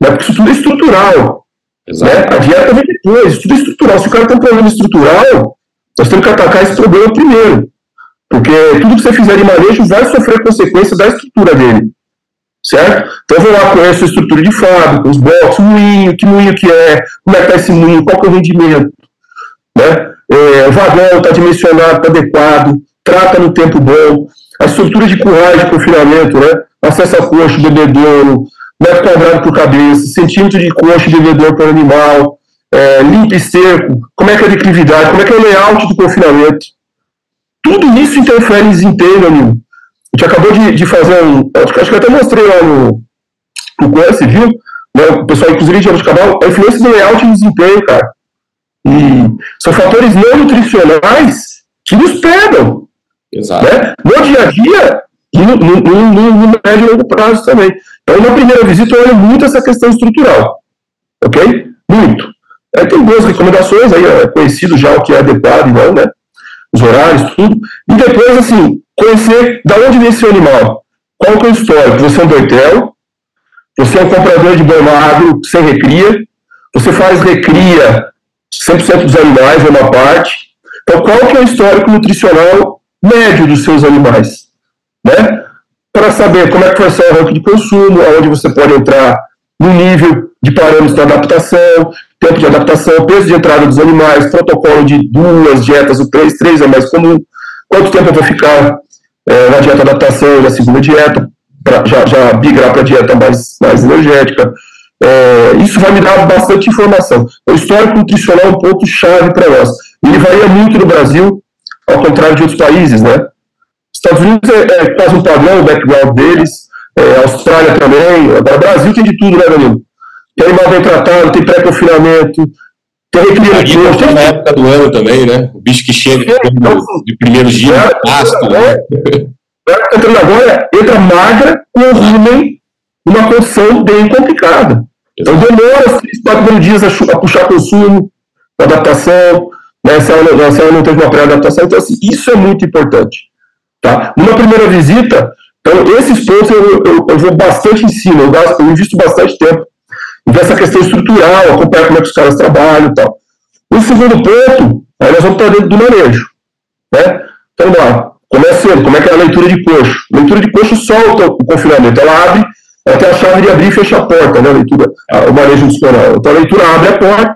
Né? Porque isso tudo é estrutural. Né? A dieta vem depois, isso tudo é estrutural. Se o cara tem um problema estrutural, nós temos que atacar esse problema primeiro. Porque tudo que você fizer de manejo vai sofrer consequência da estrutura dele. Certo? Então eu vou lá, conheço a estrutura de fábrica, os blocos, o moinho, que moinho que é, como é que está esse moinho, qual que é o rendimento. Né? É, o vagão está dimensionado, está adequado, trata no tempo bom a estrutura de currais de confinamento, né? acesso a coxo, bebedouro, metro quadrado por cabeça, centímetro de coxo e bebedouro por animal, é, limpo e seco, como é que é a declividade, como é que é o layout do confinamento. Tudo isso interfere em desempenho, amigo. A gente acabou de, de fazer um. Acho, acho que até mostrei lá no, no curso, viu? Né, o pessoal, inclusive, de Jabuticabal, a influência do layout e desempenho, cara. E são fatores não nutricionais que nos pegam. Exato. Né? No dia a dia e no, no, no, no, médio e longo prazo também. Então, na primeira visita, eu olho muito essa questão estrutural. Ok? Muito. É, tem duas recomendações, aí é conhecido já o que é adequado e não, né? Os horários, tudo. E depois, assim, conhecer da onde vem esse animal. Qual que é o histórico? Você é um doitel, você é um comprador de boi magro sem recria, você faz recria 100% dos animais, é uma parte. Então, qual que é o histórico nutricional médio dos seus animais, né? Para saber como é que vai ser o ranking de consumo, aonde você pode entrar no nível de parâmetros de adaptação, tempo de adaptação, peso de entrada dos animais, protocolo de duas dietas, o três, três é mais comum, quanto tempo eu vou ficar é, na dieta adaptação na segunda dieta, para já, já migrar para a dieta mais, mais energética. É, isso vai me dar bastante informação. O histórico nutricional é um ponto chave para nós. Ele varia muito no Brasil, ao contrário de outros países, né? Estados Unidos é, é quase um padrão, o background deles, é, Austrália também, agora Brasil tem de tudo, né, Danilo? Tem animal bem tratado, tem pré-confinamento, tem requerimento. Tem na época do ano também, né? O bicho que chega é, então, de primeiro dia, é, pasto, né? É, entrando agora, entra magra com rumen numa condição bem complicada. Então demora 3, 4 dias a, puxar consumo, adaptação, né, se, ela, se ela não teve uma pré-adaptação. Então, assim, isso é muito importante. Tá? Numa primeira visita, então, esses pontos eu, eu, eu vou bastante em cima, eu, gasto, eu invisto bastante tempo em ver essa questão estrutural, acompanhar como é que os caras trabalham e tal. O segundo ponto, aí nós vamos para dentro do manejo. Né? Então, vamos lá. Começa como é que é a leitura de coxo? Leitura de coxo solta o confinamento, ela abre, ela tem a chave de abrir e fechar a porta, né? A leitura, o manejo disponível. Então a leitura abre a porta,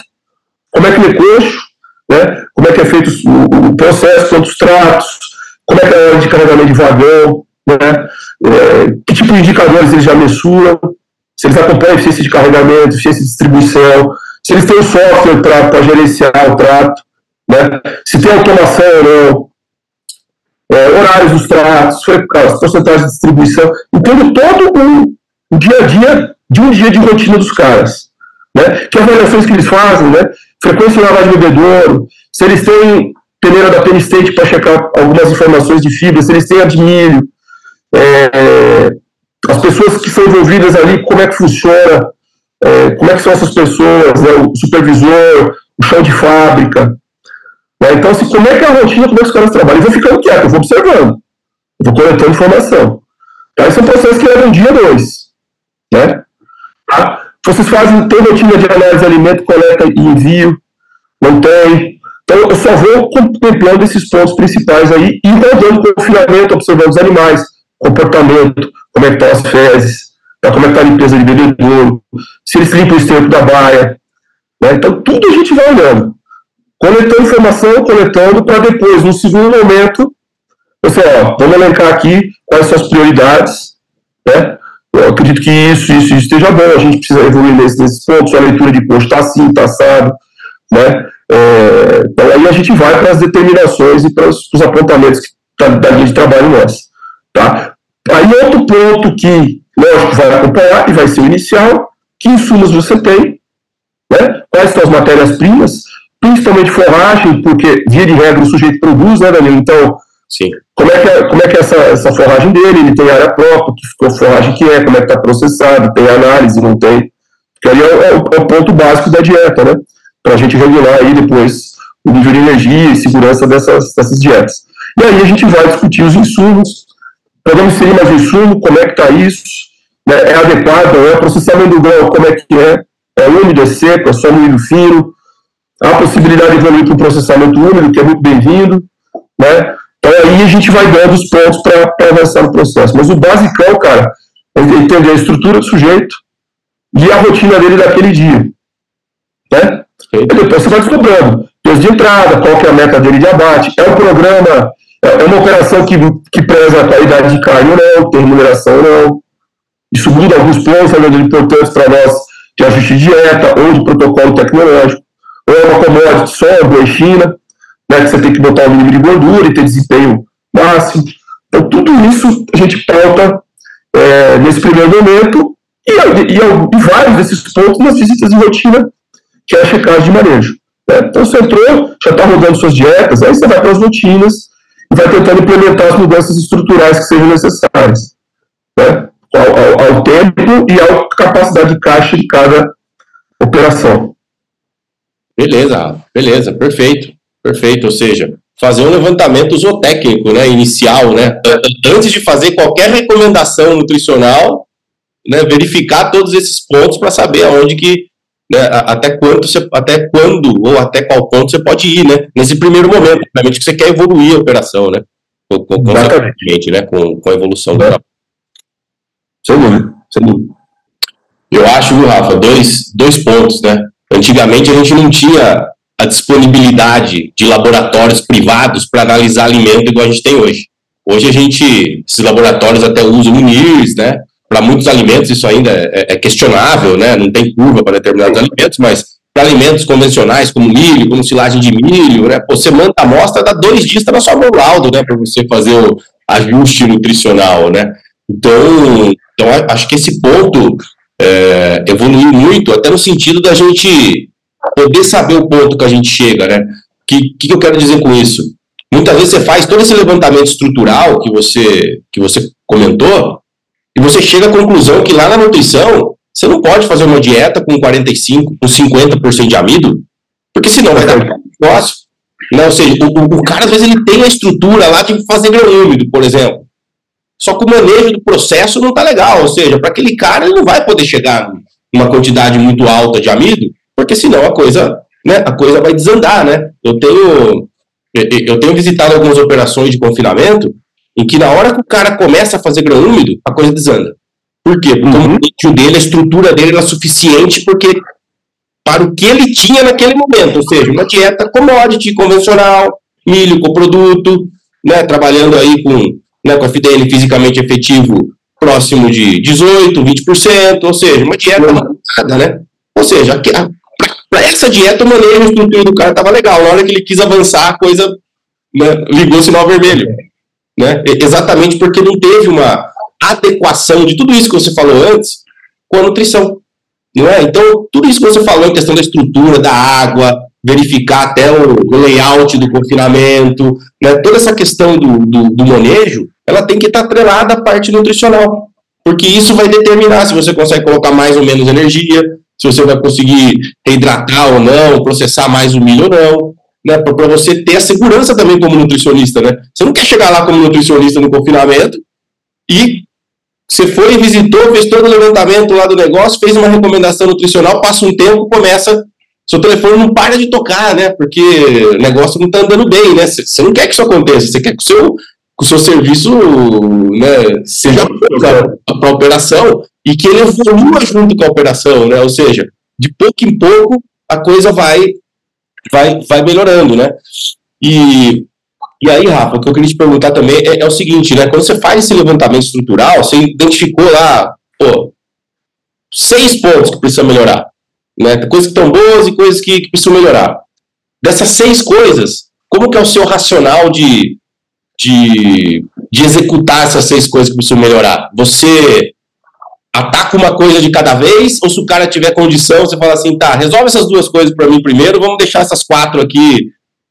como é que lê coxo, né? como é que é feito o, o processo, quantos tratos, como é que é a hora de carregamento de vagão, né? É, que tipo de indicadores eles já mensuram, se eles acompanham a eficiência de carregamento, eficiência de distribuição, se eles têm software para gerenciar o trato, né? se tem automação ou não, é, horários dos tratos, porcentagem de distribuição, entendo todo um dia a dia de um dia de rotina dos caras. Né? Que avaliações que eles fazem, né? frequência de lavagem de bebedouro, se eles têm peneira da Penn State para checar algumas informações de fibra, se eles têm a de milho, é, as pessoas que são envolvidas ali, como é que funciona é, como é que são essas pessoas, né, o supervisor, o chão de fábrica. Né? Então, assim, como é que é a rotina, como é que os caras trabalham? Eu vou ficando quieto, eu vou observando, eu vou coletando informação. Tá? Esse é um processo que leva um dia, dois. Né? Tá? Vocês fazem a rotina de análise de alimento, coleta e envio, não tem. Então, eu só vou contemplando esses pontos principais aí e rodando confinamento, observando os animais, comportamento, como é que estão as fezes, tá? como é que está a limpeza de bebedouro, se eles limpam o esterco da baia. Né? Então, tudo a gente vai olhando. Coletando informação, coletando, para depois, no segundo momento, você, ó, vamos elencar aqui quais são as prioridades, né? Eu acredito que isso, isso, isso esteja bom, a gente precisa evoluir nesses, nesses pontos, a leitura de post está assim, está assado, né? É, então aí a gente vai para as determinações e para os, os apontamentos da, da linha de trabalho nossa, tá? Aí outro ponto que, lógico, vai acompanhar e vai ser o inicial, que insumos você tem, né? Quais são as matérias-primas, principalmente forragem, porque via de regra o sujeito produz, né, Danilo? Então, Sim. Como é que é, como é, que é essa, essa forragem dele? Ele tem área própria, que ficou forragem que é, como é que está processado, tem análise, não tem. Que aí é, é, o, é o ponto básico da dieta, né? Para a gente regular aí depois o nível de energia e segurança dessas, dessas dietas. E aí a gente vai discutir os insumos, podemos inserir mais insumo, como é que está isso, né? é adequado, é processamento do grão, como é que é, é úmido, é seco, é só moído fino, há a possibilidade de evoluir para o processamento úmido, que é muito bem-vindo, né? Então aí a gente vai dando os pontos para avançar no processo. Mas o basicão, cara, é entender a estrutura do sujeito e a rotina dele daquele dia. Né? E depois você vai descobrindo. Peso de entrada, qual que é a meta dele de abate. É um programa, é, é uma operação que, que preza a qualidade de carne não, tem remuneração não. Isso muda alguns pontos, além importantes para nós de ajuste de dieta ou de protocolo tecnológico. Ou é uma commodity só, boa China né, que você tem que botar o mínimo de gordura e ter desempenho máximo. Então, tudo isso a gente pauta é, nesse primeiro momento e, e, e, vários desses pontos nas visitas de rotina, que é a checagem de manejo. Né? Então, você entrou, já está rodando suas dietas, aí você vai para as rotinas e vai tentando implementar as mudanças estruturais que sejam necessárias. Né? Ao, ao, ao tempo e à capacidade de caixa de cada operação. Beleza, beleza, perfeito. Perfeito, ou seja, fazer um levantamento zootécnico, né, inicial, né, antes de fazer qualquer recomendação nutricional, né, verificar todos esses pontos para saber aonde que, né, até quanto você, até quando ou até qual ponto você pode ir, né, nesse primeiro momento, realmente que você quer evoluir a operação, né, consequentemente, né, com, com a evolução do. Sem dúvida, sem dúvida. Eu acho, viu, Rafa, dois, dois pontos, né, antigamente a gente não tinha a disponibilidade de laboratórios privados para analisar alimento igual a gente tem hoje. Hoje a gente, esses laboratórios até usam o NIRS, né? Para muitos alimentos isso ainda é, é, questionável, né? Não tem curva para determinados alimentos, mas para alimentos convencionais como milho, como silagem de milho, né? Você manda a amostra, dá dois dias, está na sua mão laudo, né? Para você fazer o ajuste nutricional, né? Então, então acho que esse ponto é, evoluiu muito, até no sentido da gente poder saber o ponto que a gente chega, né? O que, que, eu quero dizer com isso? Muitas vezes você faz todo esse levantamento estrutural que você, que você comentou, e você chega à conclusão que lá na nutrição, você não pode fazer uma dieta com 45%, com 50% de amido, porque senão vai dar negócio. Né? Ou seja, o, o, cara às vezes ele tem a estrutura lá de fazer grão úmido, por exemplo. Só que o manejo do processo não está legal. Ou seja, para aquele cara ele não vai poder chegar numa quantidade muito alta de amido, porque senão a coisa, né, a coisa vai desandar, né? Eu tenho, eu tenho visitado algumas operações de confinamento em que na hora que o cara começa a fazer grão úmido, a coisa desanda. Por quê? Porque uhum. o manejo dele, a estrutura dele era suficiente porque para o que ele tinha naquele momento, ou seja, uma dieta commodity, convencional, milho, coproduto, né, trabalhando aí com, né, com a FDN fisicamente efetivo próximo de 18, 20%, ou seja, uma dieta nada, né? Ou seja, para essa dieta, o manejo a estrutura do cara estava legal. Na hora que ele quis avançar, a coisa né, ligou o sinal vermelho. Né? Exatamente porque não teve uma adequação de tudo isso que você falou antes com a nutrição. Não é? Então, tudo isso que você falou em questão da estrutura, da água, verificar até o, layout do confinamento, né? toda essa questão do, do, do manejo, ela tem que estar atrelada à parte nutricional. Porque isso vai determinar se você consegue colocar mais ou menos energia, se você vai conseguir reidratar ou não, processar mais o milho ou não, né? Para você ter a segurança também como nutricionista, né? Você não quer chegar lá como nutricionista no confinamento e você foi, visitou, fez todo o levantamento lá do negócio, fez uma recomendação nutricional, passa um tempo, começa. Seu telefone não para de tocar, né? Porque o negócio não está andando bem, né? Você não quer que isso aconteça, você quer que o seu, que o seu serviço né, seja para a operação e que ele evolua junto com a operação, né? Ou seja, de pouco em pouco a coisa vai vai, vai melhorando, né? E e aí, Rafa, o que eu queria te perguntar também é, é, o seguinte, né? Quando você faz esse levantamento estrutural, você identificou lá, pô, seis pontos que precisam melhorar, né? Coisas que estão boas e coisas que, que precisam melhorar. Dessas seis coisas, como que é o seu racional de, de, de executar essas seis coisas que precisam melhorar? Você ataca uma coisa de cada vez, ou se o cara tiver condição, você fala assim, tá, resolve essas duas coisas para mim primeiro, vamos deixar essas quatro aqui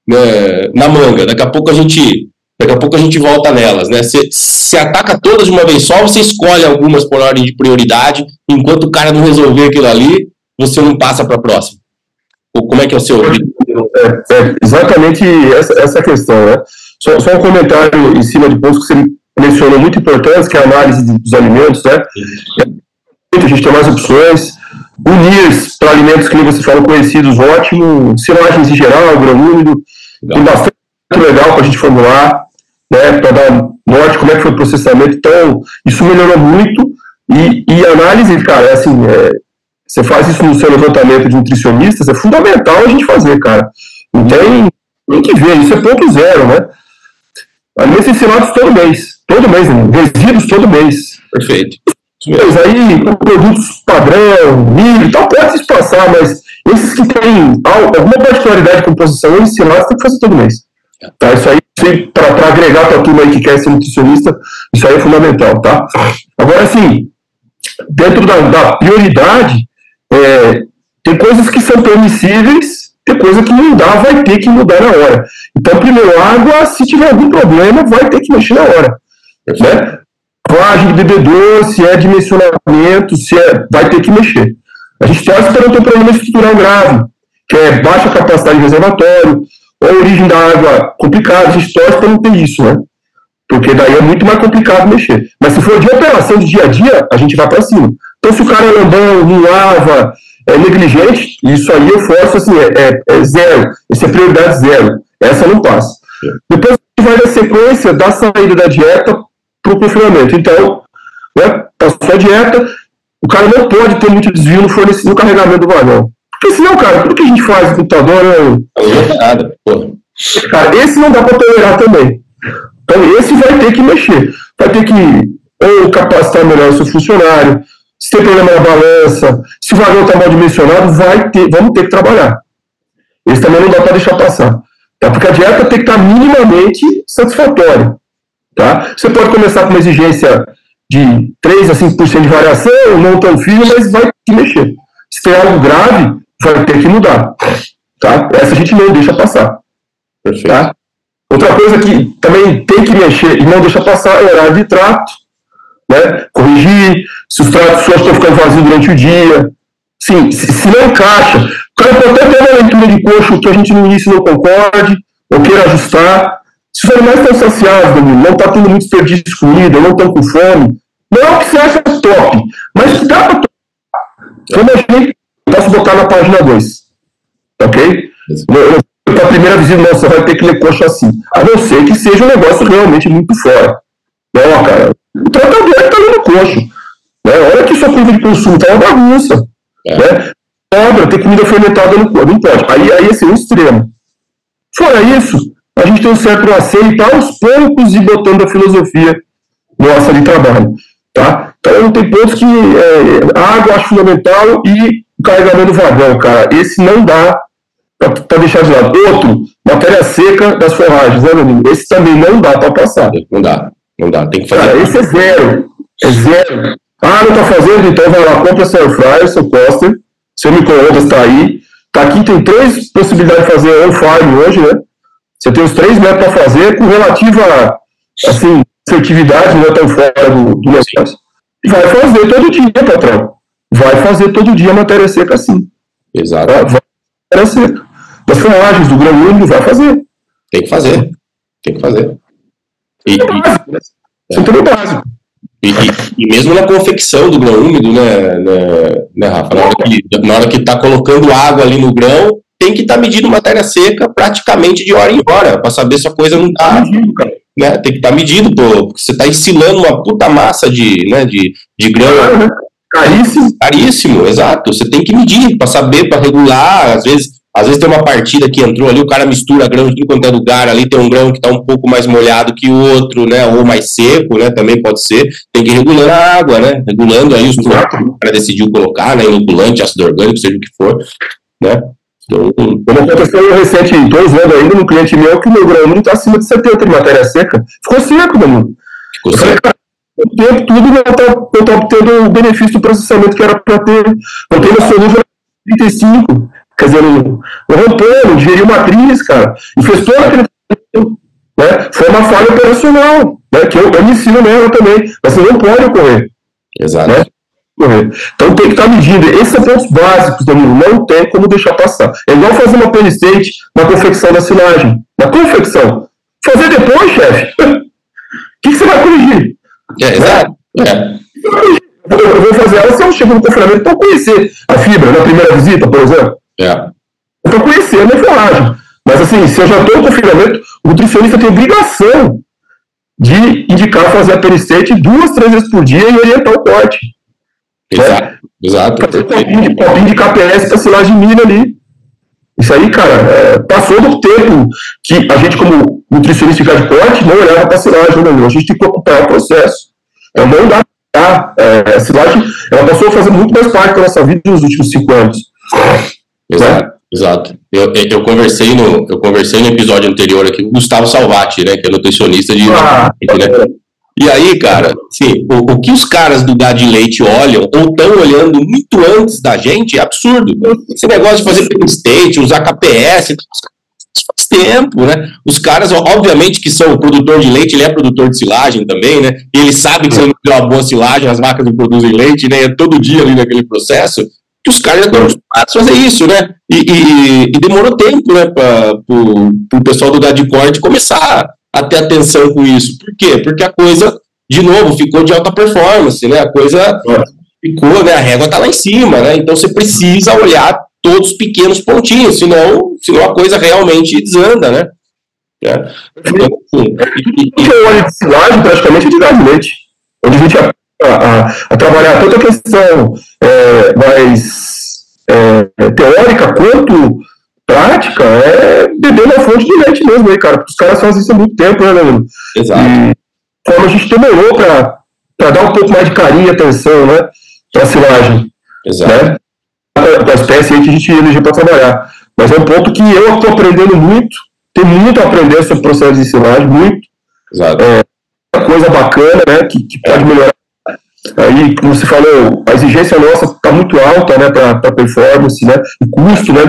né, na manga. Daqui a pouco a gente, daqui a pouco a gente volta nelas, né? Você, você ataca todas de uma vez só, você escolhe algumas por ordem de prioridade, enquanto o cara não resolver aquilo ali, você não passa para a próxima. Ou como é que é o seu? É, é exatamente essa, essa questão, né? Só, só, um comentário em cima de pontos que você mencionou muito importantes, que é a análise dos alimentos, né? A gente tem mais opções, unir para alimentos que você fala conhecidos, ótimo, silagens em geral, grão úmido, tem bastante legal para a gente formular, né, para dar norte como é que foi o processamento. Então, isso melhorou muito. E, e análise, cara, é assim, é, você faz isso no seu levantamento de nutricionistas, é fundamental a gente fazer, cara. Não tem, tem que ver, isso é ponto zero, né? Alimentos ensinados todo mês, todo mês, né? resíduos todo mês. Perfeito. Mas aí, produtos padrão, milho, tal, pode se passar, mas esses que têm alguma particularidade de composição ensinados tem que fazer todo mês. Tá? Isso aí, para agregar para a turma aí que quer ser nutricionista, isso aí é fundamental, tá? Agora, assim, dentro da, da prioridade, é, tem coisas que são permissíveis, tem coisa que dá, vai ter que mudar na hora. Então, primeiro, água, se tiver algum problema, vai ter que mexer na hora. Né? Vagem de bebedouro, se é dimensionamento, se é, vai ter que mexer. A gente torce para não ter um problema estrutural grave, que é baixa capacidade de reservatório, ou origem da água complicada, a gente torce não ter isso, né? Porque daí é muito mais complicado mexer. Mas se for de operação de dia a dia, a gente vai para cima. Então, se o cara é lambão, não lava, é negligente, isso aí eu forço assim, é, é, é zero. Isso é prioridade zero. Essa não passa. Depois a gente vai na sequência da saída da dieta para o confinamento. Então, né, passou a dieta, o cara não pode ter muito desvio no, fornecimento, no carregamento do vagão. Porque senão, cara, tudo que a gente faz no computador é. Não é nada, porra. Cara, esse não dá para tolerar também. Então, esse vai ter que mexer. Vai ter que ou capacitar melhor o seu funcionário, se tem problema na balança, se o vagão está mal dimensionado, vai ter, vamos ter que trabalhar. Esse também não dá para deixar passar. Tá? Porque a dieta tem que estar tá minimamente satisfatória. Tá? Você pode começar com uma exigência de 3 a 5% de variação, não tão fino, mas vai ter que mexer. Se tem algo grave, vai ter que mudar. Tá? Essa a gente não deixa passar. Tá? Outra coisa que também tem que mexer e não deixa passar é o horário de trato. Né? Corrigir, se os só estão ficando vazios durante o dia. Sim, se, se não encaixa. O cara pode até ter uma leitura de coxo que a gente no início não concorde, ou queira ajustar. Se os animais estão saciados, não está tendo muito desperdício de comida, não estão com fome, não é o que você acha top, mas dá para Como a gente, posso botar na página 2. Ok? Para a primeira visita, não, você vai ter que ler coxa assim. A não ser que seja um negócio realmente muito fora. Não, cara, o tratador está lendo coxo. Né? Olha que sua curva de consumo está uma bagunça. É. Né? Sobra, ter comida fermentada no corpo, não pode. Aí, aí esse é um extremo. Fora isso, a gente tem um certo aceito aos poucos e botando a filosofia nossa de trabalho. Tá? Então tem pontos que é, água acho fundamental e o carregamento do vagão, cara. Esse não dá para deixar de lado. Outro, matéria seca das forragens, né, meu amigo? Esse também não dá para passar. Não dá, não dá. Tem que fazer. Cara, esse é zero. É zero. Ah, não tá fazendo? Então vai lá, compra seu fryer, seu coaster, seu micro-ondas tá aí. Tá aqui, tem três possibilidades de fazer on-farm hoje, né? Você tem os três metros para fazer com relativa, assim, assertividade, não é tão fora do, do negócio. E vai fazer todo dia, patrão. vai fazer todo dia matéria seca assim. Exato. Vai, vai matéria seca. Das forragens, do grão úmido, vai fazer. Tem que fazer. Tem que fazer. E, É básico, né? Isso é tudo básico. e, e- e mesmo na confecção do grão úmido, né, né, né, Rafa? Na hora, que, na hora que tá colocando água ali no grão, tem que estar medindo matéria seca praticamente de hora em hora, para saber se a coisa não tá, né? Tem que estar medido, pô, porque você tá ensilando uma puta massa de, né, de, de grão? Caríssimo. Caríssimo, exato. Você tem que medir para saber, para regular. Às vezes, às vezes tem uma partida que entrou ali, o cara mistura grão de tudo quanto é lugar. Ali tem um grão que está um pouco mais molhado que o outro, né? Ou mais seco, né? Também pode ser. Tem que ir regulando a água, né? Regulando aí os produtos que o cara decidiu colocar, né? Inoculante, ácido orgânico, seja o que for, né? Então, Como aconteceu recente, dois anos ainda, no cliente meu, que o meu grão úmido está acima de 70 de matéria seca. Ficou seco, Danilo. ficou cara, o tempo tudo eu estou obtendo o benefício do processamento que era para ter. Eu tenho solúvel 35. Quer dizer, o Rampano digeriu matriz, cara, e fez todo aquele. Né? Foi uma falha operacional, né? que eu, eu me ensino nela também, mas você não pode ocorrer. Exato. né? Então tem que estar medindo. Esses são pontos básicos, Danilo. Não tem como deixar passar. É igual fazer uma penny state na confecção da silagem. Na confecção. Fazer depois, chefe. O (laughs) que, que você vai corrigir? É, exato. É. Eu eu vou fazer ela se eu chego no confinamento para conhecer a fibra na primeira visita, por exemplo. É. Para conhecer a minha forragem. Mas assim, se eu já estou no confinamento, o nutricionista tem obrigação de indicar fazer a peristate duas, três vezes por dia e orientar o corte. Exato. Exato. Fazer um copinho de, copinho de KPS para silagem de milho ali. Isso aí, cara, é, passou do tempo que a gente, como nutricionista de corte, não olhava para a silagem, né, meu? A gente tem que ocupar o processo. Então não dá é, a silagem, ela passou a fazer muito mais parte da nossa vida nos últimos cinco anos. Exato, exato. Eu, eu, conversei no, eu conversei no episódio anterior aqui com o Gustavo Salvati, né, que é nutricionista de. Ah, né? E aí, cara, sim, o, o que os caras do gado de leite olham, ou estão olhando muito antes da gente, é absurdo. Esse negócio de fazer pequeno state, usar KPS, faz tempo, né? Os caras, obviamente, que são produtor de leite, ele é produtor de silagem também, né? E ele sabe que se ele não fizer uma boa silagem, as vacas não produzem leite, né? É todo dia ali naquele processo. Que os caras já estão acostumados a fazer isso, né? E, e, e demorou tempo, né, para o pessoal do corte começar a ter atenção com isso. Por quê? Porque a coisa, de novo, ficou de alta performance, né? A coisa ficou, né? A régua tá lá em cima, né? Então você precisa olhar todos os pequenos pontinhos, senão, senão a coisa realmente desanda, né? É. Então, assim, e, e, o óleo de praticamente é de leite, onde a gente a, a, a trabalhar tanto a questão é, mais é, teórica quanto prática é beber na fonte de leite mesmo aí, cara, porque os caras fazem isso há muito tempo, né, Danilo? Exato. E como a gente demorou para dar um pouco mais de carinho e atenção, né, para a silagem. Exato. Né? Da espécie aí que a gente elegeu para trabalhar. Mas é um ponto que eu estou aprendendo muito, tem muito a aprender sobre o processo de silagem, muito. Exato. É, coisa bacana, né, que, que pode melhorar. Aí, como você falou, a exigência nossa está muito alta, né, para performance, né, e custo, né,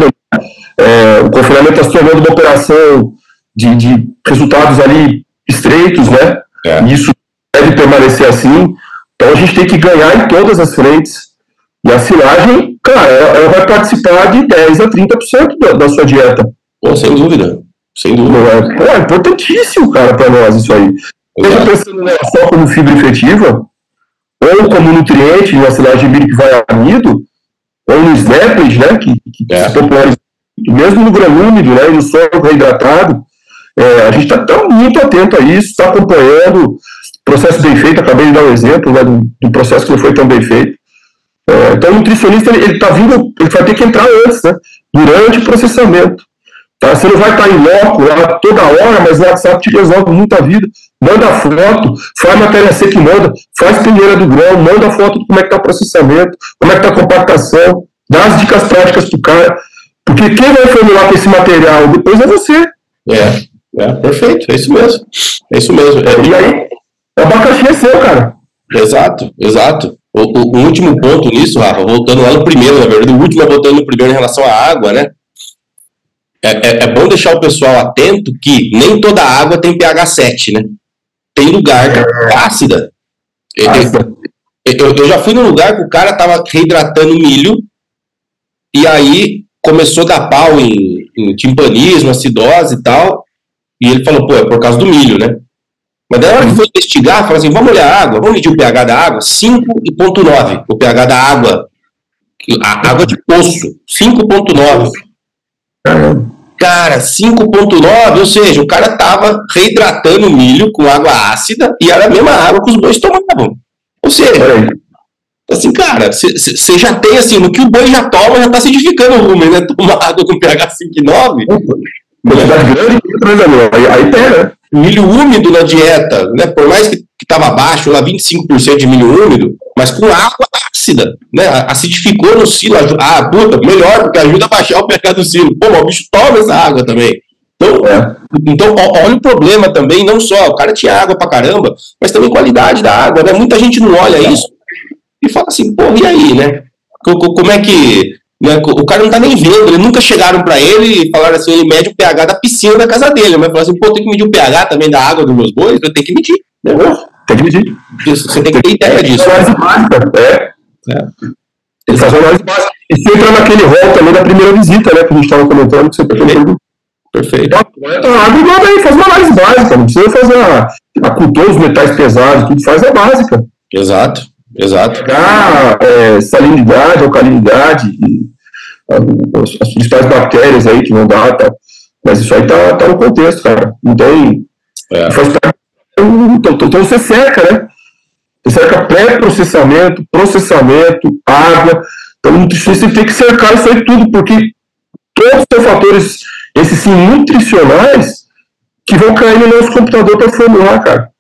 é, o confinamento está se tornando uma operação de, de resultados ali estreitos, né, É. e isso deve permanecer assim. Então a gente tem que ganhar em todas as frentes. E a silagem, cara, ela, ela vai participar de 10 a 30% da, da sua dieta. Pô, sem dúvida. Sem dúvida. É, é importantíssimo, cara, para nós isso aí. Seja pensando nela só como fibra efetiva, ou como nutriente, na silagem de milho que vai amido, ou no snappage, né, que, que É. se populariza muito, mesmo no grão úmido, né, e no solo reidratado, é, a gente está muito atento a isso, está acompanhando, processo bem feito, acabei de dar um exemplo né, do, do processo que não foi tão bem feito. É, então o nutricionista, ele está vindo, ele vai ter que entrar antes, né, durante o processamento. Tá? Você não vai estar em loco lá toda hora, mas o WhatsApp te resolve muita vida. Manda foto, faz matéria seca e manda, faz peneira do grão, manda foto de como é que está o processamento, como é que está a compactação, dá as dicas práticas para o cara. Porque quem vai formular com esse material depois é você. É, é, perfeito, é isso mesmo. É isso mesmo. É, E aí, o abacaxi é seu, cara. Exato, exato. O, o- o último ponto nisso, Rafa, voltando lá no primeiro, na verdade, o último é voltando no primeiro em relação à água, né? É, é, é bom deixar o pessoal atento que nem toda água tem pH 7, né? Tem lugar que é ácida. E- e- Ácida. Eu, eu já fui num lugar que o cara tava reidratando milho e aí começou a dar pau em, em timpanismo, acidose e tal. E ele falou, pô, é por causa do milho, né? Mas daí na hora que foi investigar, falou assim, vamos olhar a água, vamos medir o pH da água, 5,9, o pH da água, a água de poço, 5,9. Cara, 5,9, ou seja, o cara tava reidratando o milho com água ácida e era a mesma água que os bois tomavam. Ou seja, assim, cara, você já tem assim, no que o boi já toma, já tá acidificando o rumen, né? Tomar água com pH 5,9. Quantidade grande, aí, aí pega, né? milho úmido na dieta, né? Por mais que estava baixo, lá 25% de milho úmido, mas com água ácida, né? Acidificou no silo, ah, puta, melhor, porque ajuda a baixar o pH do silo. Pô, o bicho toma essa água também. Então, é. então, olha o problema também, não só, o cara tinha água pra caramba, mas também qualidade da água, né? Muita gente não olha isso e fala assim, pô, e aí, né? Como é que né? O cara não tá nem vendo, eles nunca chegaram para ele e falaram assim, ele mede o pH da piscina da casa dele, mas falaram assim, pô, tem que medir o pH também da água dos meus bois, eu tenho que medir. Né? Tem que medir. Você tem que ter ideia disso. Análise básica, é. É. Ele faz análise básica. E se entrar naquele rol também da primeira visita, né, que a gente estava comentando, que você Perfeito. Perfeito. Então, água igual aí, faz uma análise básica, não precisa fazer a, a cultura, os metais pesados, tudo faz a básica. Exato, exato. Pegar é, salinidade, alcalinidade, as, as principais bactérias aí que não dá, tá? Mas isso aí tá, tá no contexto, cara. Não tem. É. Faz. Então, então, então você cerca, né? Você cerca pré-processamento, processamento, água. Então o nutricionista tem que cercar isso aí tudo, porque todos os fatores, esses sim, nutricionais, que vão cair no nosso computador para formular, cara.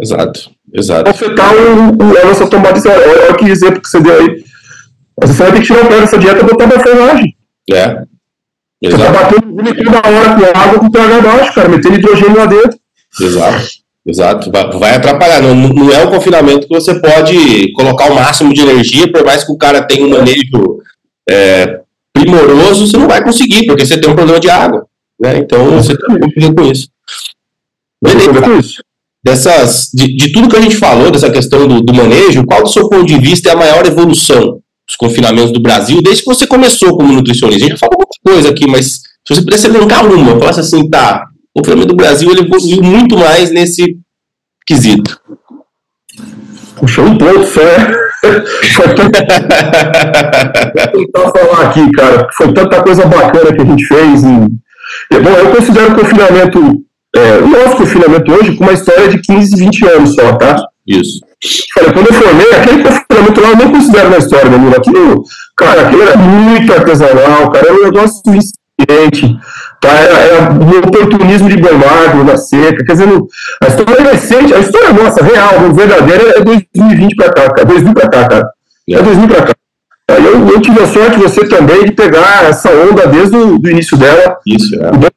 Exato, exato. Tá o, o, a nossa tomada de olha, olha que exemplo que você deu aí você vai ter que tirar o pé dessa dieta e botar na ferragem. É. Exato. Você tá batendo toda hora com água com pH baixo, cara, metendo hidrogênio lá dentro. Exato. Exato, vai, atrapalhar. Não, não é o confinamento que você pode colocar o máximo de energia, por mais que o cara tenha um manejo é, primoroso, você não vai conseguir, porque você tem um problema de água. Né? Então você tem que conviver com isso. Beleza. Dessas, de, de, tudo que a gente falou, dessa questão do, do manejo, qual do seu ponto de vista é a maior evolução os confinamentos do Brasil, desde que você começou como nutricionista. A gente já falou muita coisa aqui, mas se você pudesse elencar uma, falasse assim, tá, o confinamento do Brasil ele evoluiu muito mais nesse quesito. Puxa, um ponto só, é. Foi tanta... tentar falar aqui, cara, foi tanta coisa bacana que a gente fez. E... Bom, eu considero o confinamento, é, o nosso confinamento hoje, com uma história de 15, 20 anos só, tá? Isso. Olha, quando eu formei, aquele confinamento lá eu nem considero na história, menino. Aquilo, cara, aquilo era muito artesanal, cara, era um negócio incipiente, tá? Era, era um oportunismo de Bernardo na seca. Quer dizer, a história é recente, a história nossa, real, verdadeira, é 2020 pra cá, cara. 2000 pra cá, cara. É 2000 pra cá. Eu, eu tive a sorte, você também, de pegar essa onda desde o do início dela. Isso, é. Né?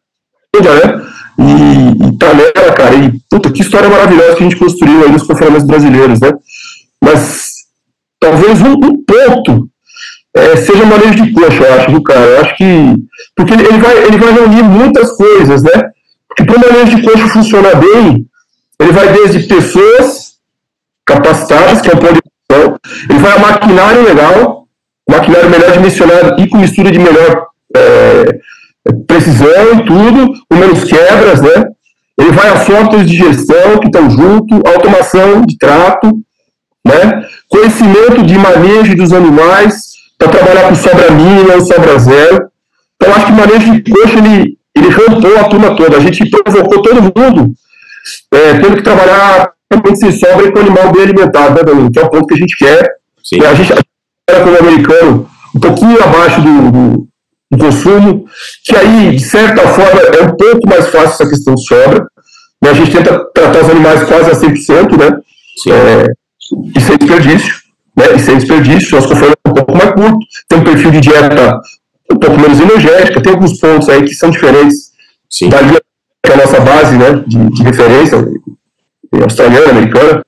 E, e tá nela, cara. E, puta, que história maravilhosa que a gente construiu aí nos confinamentos brasileiros, né? Mas talvez um, um ponto é, seja manejo de coxa, eu acho, do cara. Eu acho que. Porque ele, vai, ele vai reunir muitas coisas, né? Porque para o manejo de coxa funcionar bem, ele vai desde pessoas capacitadas, que é um ponto de atenção, ele vai a maquinário legal, maquinário melhor dimensionado e com mistura de melhor. É, precisão e tudo, com menos quebras, né? Ele vai a softwares de gestão que estão junto, automação de trato, né? Conhecimento de manejo dos animais, para trabalhar com sobra mínima ou sobra zero. Então, acho que o manejo de coxa, ele, ele rampou a turma toda. A gente provocou todo mundo é, tendo que trabalhar sem sobra e com animal bem alimentado, né, Danilo? Que é o ponto que a gente quer. Sim. A gente era como americano um pouquinho abaixo do, do o consumo, que aí, de certa forma, é um pouco mais fácil essa questão de sobra. Né? A gente tenta tratar os animais quase a 100%, né? É, e sem desperdício. Né? E sem desperdício, nosso conforto é um pouco mais curto, tem um perfil de dieta um pouco menos energética, tem alguns pontos aí que são diferentes Sim. da linha que é a nossa base né, de, de referência, australiana, americana.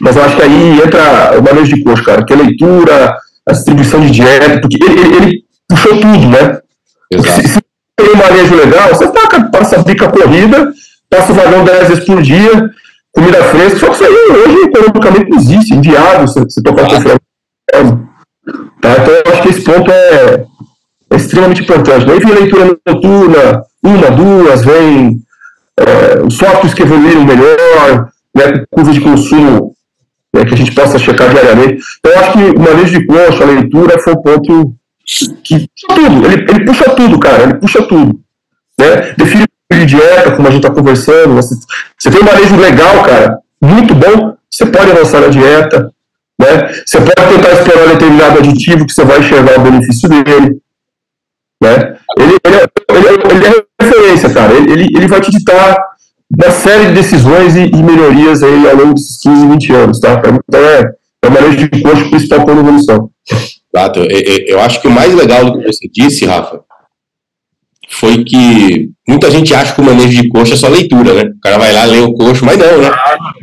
Mas eu acho que aí entra o manejo de coxo, cara, que é a leitura, a distribuição de dieta, porque ele, ele, ele puxou tudo, né? Exato. Se, se tem um manejo legal, você taca, passa a bica corrida, passa o vagão 10 vezes por dia, comida fresca, só que isso aí hoje economicamente não existe, é inviável você, você tocar claro. Tá? Então eu acho que esse ponto é, extremamente importante. Daí vem a leitura noturna, uma, duas, vem é, os softwares que evoluíram melhor, né, curva de consumo né, que a gente possa checar diariamente. Então, eu acho que o manejo de coxa, a leitura, foi um ponto que puxa tudo, ele, ele puxa tudo, cara, ele puxa tudo. Né? Define de dieta, como a gente está conversando, você, você tem um manejo legal, cara, muito bom, você pode avançar na dieta, né? Você pode tentar explorar determinado aditivo que você vai enxergar o benefício dele. Né? Ele, ele, é, ele, ele é referência, cara. Ele, ele, vai te ditar uma série de decisões e, e, melhorias aí ao longo desses 15, 20 anos, tá? Então é, é o manejo de coxa principal para a evolução. Exato. Eu, eu acho que o mais legal do que você disse, Rafa, foi que muita gente acha que o manejo de coxa é só leitura, né? O cara vai lá, lê o coxo, mas não, né?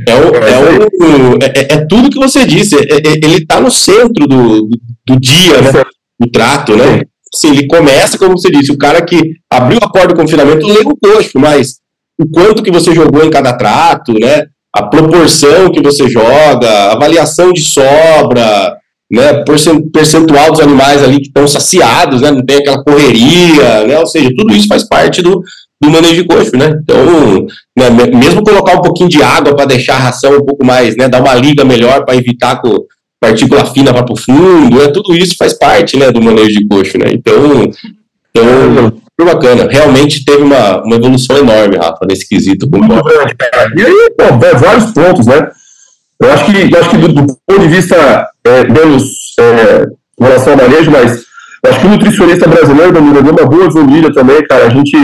É, o, é, o, é, é, é tudo que você disse, é, é, ele está no centro do, do dia, né? Do trato, né? Assim, ele começa, como você disse, o cara que abriu a porta do confinamento lê o coxo, mas o quanto que você jogou em cada trato, né? A proporção que você joga, avaliação de sobra, né, percentual dos animais ali que estão saciados, né, não tem aquela correria, né, ou seja, tudo isso faz parte do, do manejo de coxo, né, então, né, mesmo colocar um pouquinho de água para deixar a ração um pouco mais, né, dar uma liga melhor para evitar que partícula fina vá para o fundo, né, tudo isso faz parte, né, do manejo de coxo, né, então, então bacana, realmente teve uma, uma evolução enorme, Rafa, nesse quesito. Muito cara. E aí, pô, vários pontos, né, eu acho que, eu acho que do, do ponto de vista é, menos é, em relação ao manejo, mas eu acho que o nutricionista brasileiro, Danilo, deu uma boa evoluída também, cara. A gente,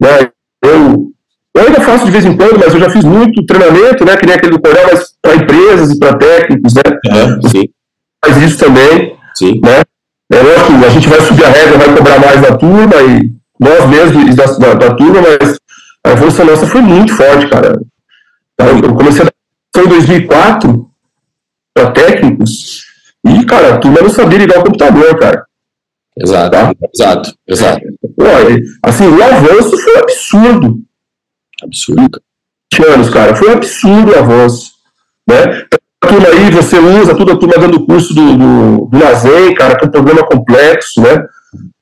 né, eu, eu ainda faço de vez em quando, mas eu já fiz muito treinamento, né, que nem aquele do Coreia, mas para empresas e para técnicos, né. É, sim. Faz isso também, sim. né. É lógico, a gente vai subir a regra, vai cobrar mais da turma e nós mesmos da, da, da turma, mas a evolução nossa foi muito forte, cara. Eu comecei a foi em 2004 para técnicos e, cara, a turma não sabia ligar o computador, cara. Exato, tá? exato, exato. Olha, assim, o avanço foi absurdo. Absurdo. 20 anos, cara, foi absurdo o avanço. Né? A turma aí, você usa tudo a turma dando curso do, do, do Lazen, cara, que é um programa complexo, né?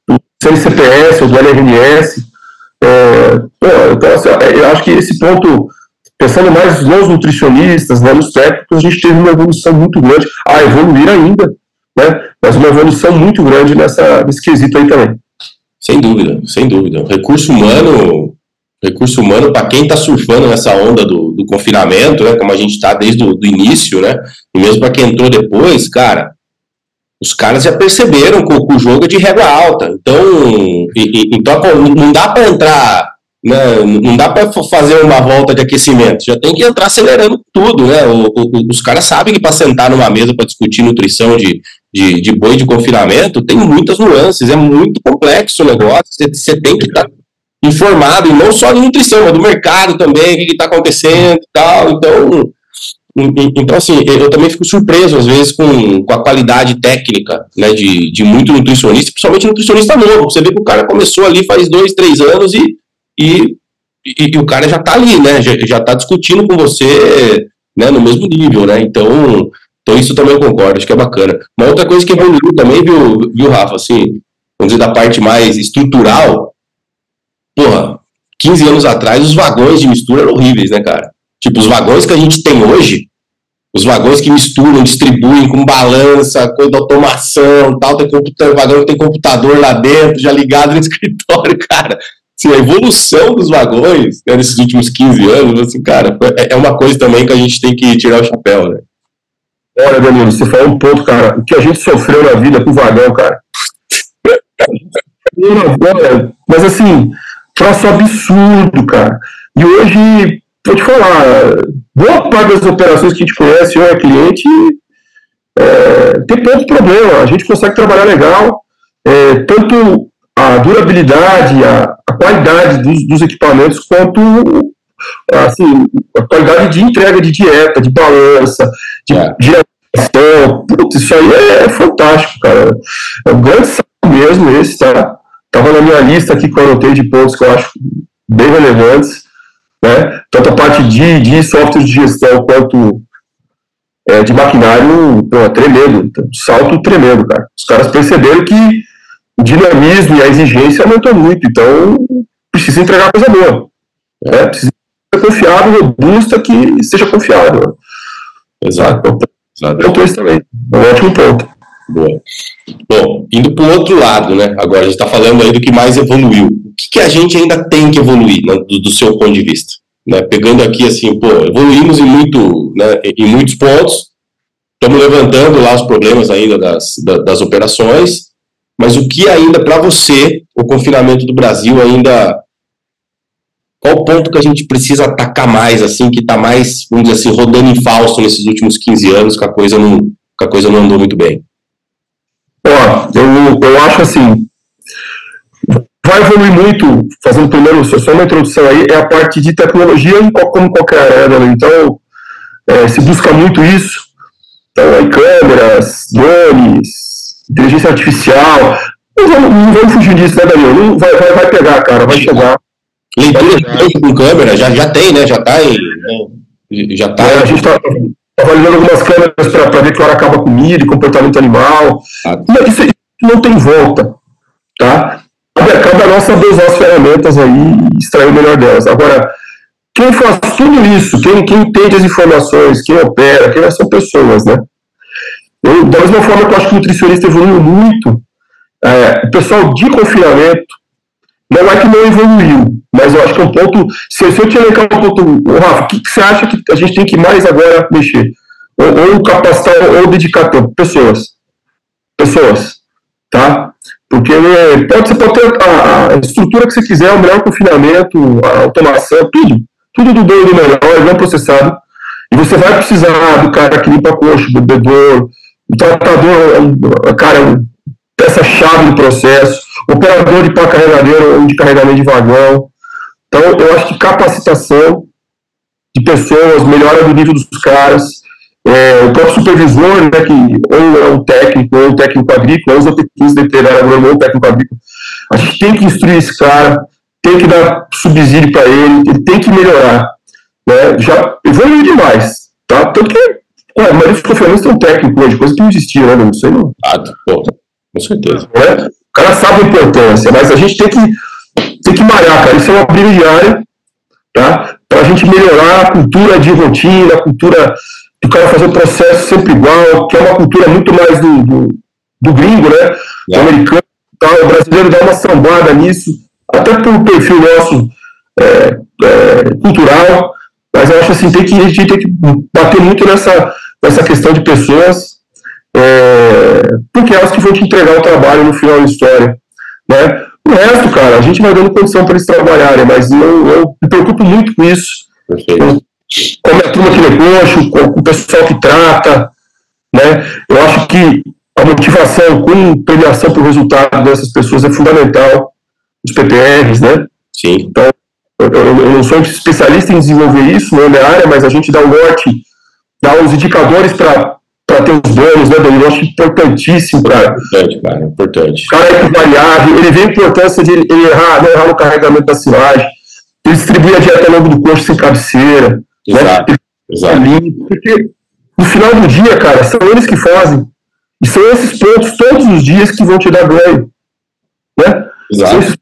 Do CNCPS ou do LRNS. É, pô, então, assim, eu acho que esse ponto pensando mais nos nutricionistas, né, nos técnicos, a gente teve uma evolução muito grande, a evoluir ainda, né, mas uma evolução muito grande nessa, nesse quesito aí também. Sem dúvida, sem dúvida. Recurso humano, recurso humano para quem está surfando nessa onda do, do, confinamento, né, como a gente está desde o início, né, e mesmo para quem entrou depois, cara, os caras já perceberam que o, jogo é de régua alta. Então, e, e, então não dá para entrar né? Não dá para fazer uma volta de aquecimento, já tem que entrar acelerando tudo. Né? O, o, os caras sabem que para sentar numa mesa para discutir nutrição de, de, de, boi de confinamento tem muitas nuances, é muito complexo o negócio. Você tem que estar tá informado, e não só de nutrição, mas do mercado também, o que está acontecendo e tal. Então, então, assim, eu também fico surpreso, às vezes, com, com a qualidade técnica né, de, de muito nutricionista, principalmente nutricionista novo. Você vê que o cara começou ali faz dois, três anos e e, e, e o cara já está ali, né? Já está discutindo com você né, no mesmo nível, né? Então, então isso também eu concordo, acho que é bacana. Uma outra coisa que evoluiu também, viu, viu, Rafa, assim, vamos dizer, da parte mais estrutural, porra, 15 anos atrás os vagões de mistura eram horríveis, né, cara? Tipo, os vagões que a gente tem hoje, os vagões que misturam, distribuem com balança, coisa de automação, tal, tem computador, vagão que tem computador lá dentro, já ligado no (laughs) escritório, cara assim, a evolução dos vagões né, nesses últimos 15 anos, assim, cara, é, é uma coisa também que a gente tem que tirar o chapéu, né? Olha, Danilo, você falou um ponto, cara, o que a gente sofreu na vida com o vagão, cara. (laughs) Mas assim, troço absurdo, cara. E hoje, vou te falar, boa parte das operações que a gente conhece, ou é cliente, é, tem pouco problema. A gente consegue trabalhar legal, é, tanto a durabilidade, a, a qualidade dos, dos, equipamentos, quanto assim, a qualidade de entrega de dieta, de balança, de é. Putz, isso aí é, é, fantástico, cara. É um grande salto mesmo esse, tá? Tava na minha lista aqui que eu anotei de pontos que eu acho bem relevantes. né? Tanto a parte de, de software de gestão quanto é, de maquinário, pô, tremendo, salto tremendo, cara. Os caras perceberam que o dinamismo e a exigência aumentou muito, então precisa entregar coisa boa. Né? Precisa ser confiável, robusta, que seja confiável. Exato. Exato. Ponto esse também. É um ótimo ponto. Boa. Bom, indo para o outro lado, né? Agora a gente está falando aí do que mais evoluiu. O que, que, a gente ainda tem que evoluir, né, do, do, seu ponto de vista? Né? Pegando aqui assim, pô, evoluímos em, muito, né, em muitos pontos, estamos levantando lá os problemas ainda das, das, das operações, mas o que ainda para você, o confinamento do Brasil ainda qual ponto que a gente precisa atacar mais, assim, que está mais, vamos dizer assim, rodando em falso nesses últimos 15 anos, que a coisa não, que a coisa não andou muito bem? Ó, eu, eu acho assim, vai evoluir muito, fazendo primeiro, só uma introdução aí, é a parte de tecnologia, como qualquer área, né? então, é, se busca muito isso, então, aí, câmeras, drones, inteligência artificial, não vamos, não vamos fugir disso, né, Daniel? Vai, vai, vai pegar, cara, vai chegar. Leitura de com câmera, já, já tem, né? Já está em. Né? Já tá. É, a gente está avaliando algumas câmeras para ver que hora acaba comida e comportamento animal. Ah. Isso, isso, não tem volta. Tá? Cabe a nós saber usar as ferramentas aí e extrair o melhor delas. Agora, quem faz tudo isso, quem, quem entende as informações, quem opera, quem são pessoas, né? Eu, da mesma forma que eu acho que o nutricionista evoluiu muito, é, o pessoal de confinamento, não é que não evoluiu, mas eu acho que é um ponto. Se, se eu te elencar um ponto, Rafa, o que, que, você acha que a gente tem que mais agora mexer? Ou, ou capacitar ou dedicar tempo? Pessoas. Pessoas. Tá? Porque né, pode, você pode ter a, a, estrutura que você quiser, o melhor confinamento, a automação, tudo. Tudo do bem do melhor, bem processado. E você vai precisar do cara que limpa a coxa, do bebedor, o tratador, cara, peça-chave do processo operador de pá carregadeiro ou de carregamento de vagão. Então, eu acho que capacitação de pessoas, melhora do nível dos caras, é, o próprio supervisor, né, que ou é um técnico, ou um técnico agrícola, ou usa técnicos veterinário agrônomo, ou um técnico agrícola, a gente tem que instruir esse cara, tem que dar subsídio para ele, ele tem que melhorar. Né, já evoluiu demais, tá? Tanto que ué, a maioria dos conferências tem um técnico hoje, coisa que não existia, né, não sei não. Ah, pô, com certeza. É? O cara sabe a importância, mas a gente tem que, tem que malhar, cara. Isso é uma briga diária, tá? Para a gente melhorar a cultura de rotina, a cultura do cara fazer o processo sempre igual, que é uma cultura muito mais do, do, do gringo, né? Do é. americano. Tá? O brasileiro dá uma sambada nisso, até pelo perfil nosso é, é, cultural, mas eu acho assim, tem que, a gente tem que bater muito nessa, nessa questão de pessoas é, porque elas que vão te entregar o trabalho no final da história. Né? O resto, cara, a gente vai dando condição para eles trabalharem, mas eu, eu me preocupo muito com isso. Com a turma que negócio, com o pessoal que trata. Né? Eu acho que a motivação com premiação para o resultado dessas pessoas é fundamental. Os PPRs, né? Sim. Então, eu, eu não sou especialista em desenvolver isso, não é minha área, mas a gente dá o norte, dá os indicadores para para ter os bônus, né, Danilo? Eu acho importantíssimo, cara. Importante, cara, importante. O cara é variável, ele vê a importância de ele errar, não errar no carregamento da silagem, ele distribui a dieta ao longo do coxo sem cabeceira. Né? Exato, né? exato. Porque no final do dia, cara, são eles que fazem. E são esses pontos todos os dias que vão te dar ganho. Né? Exato.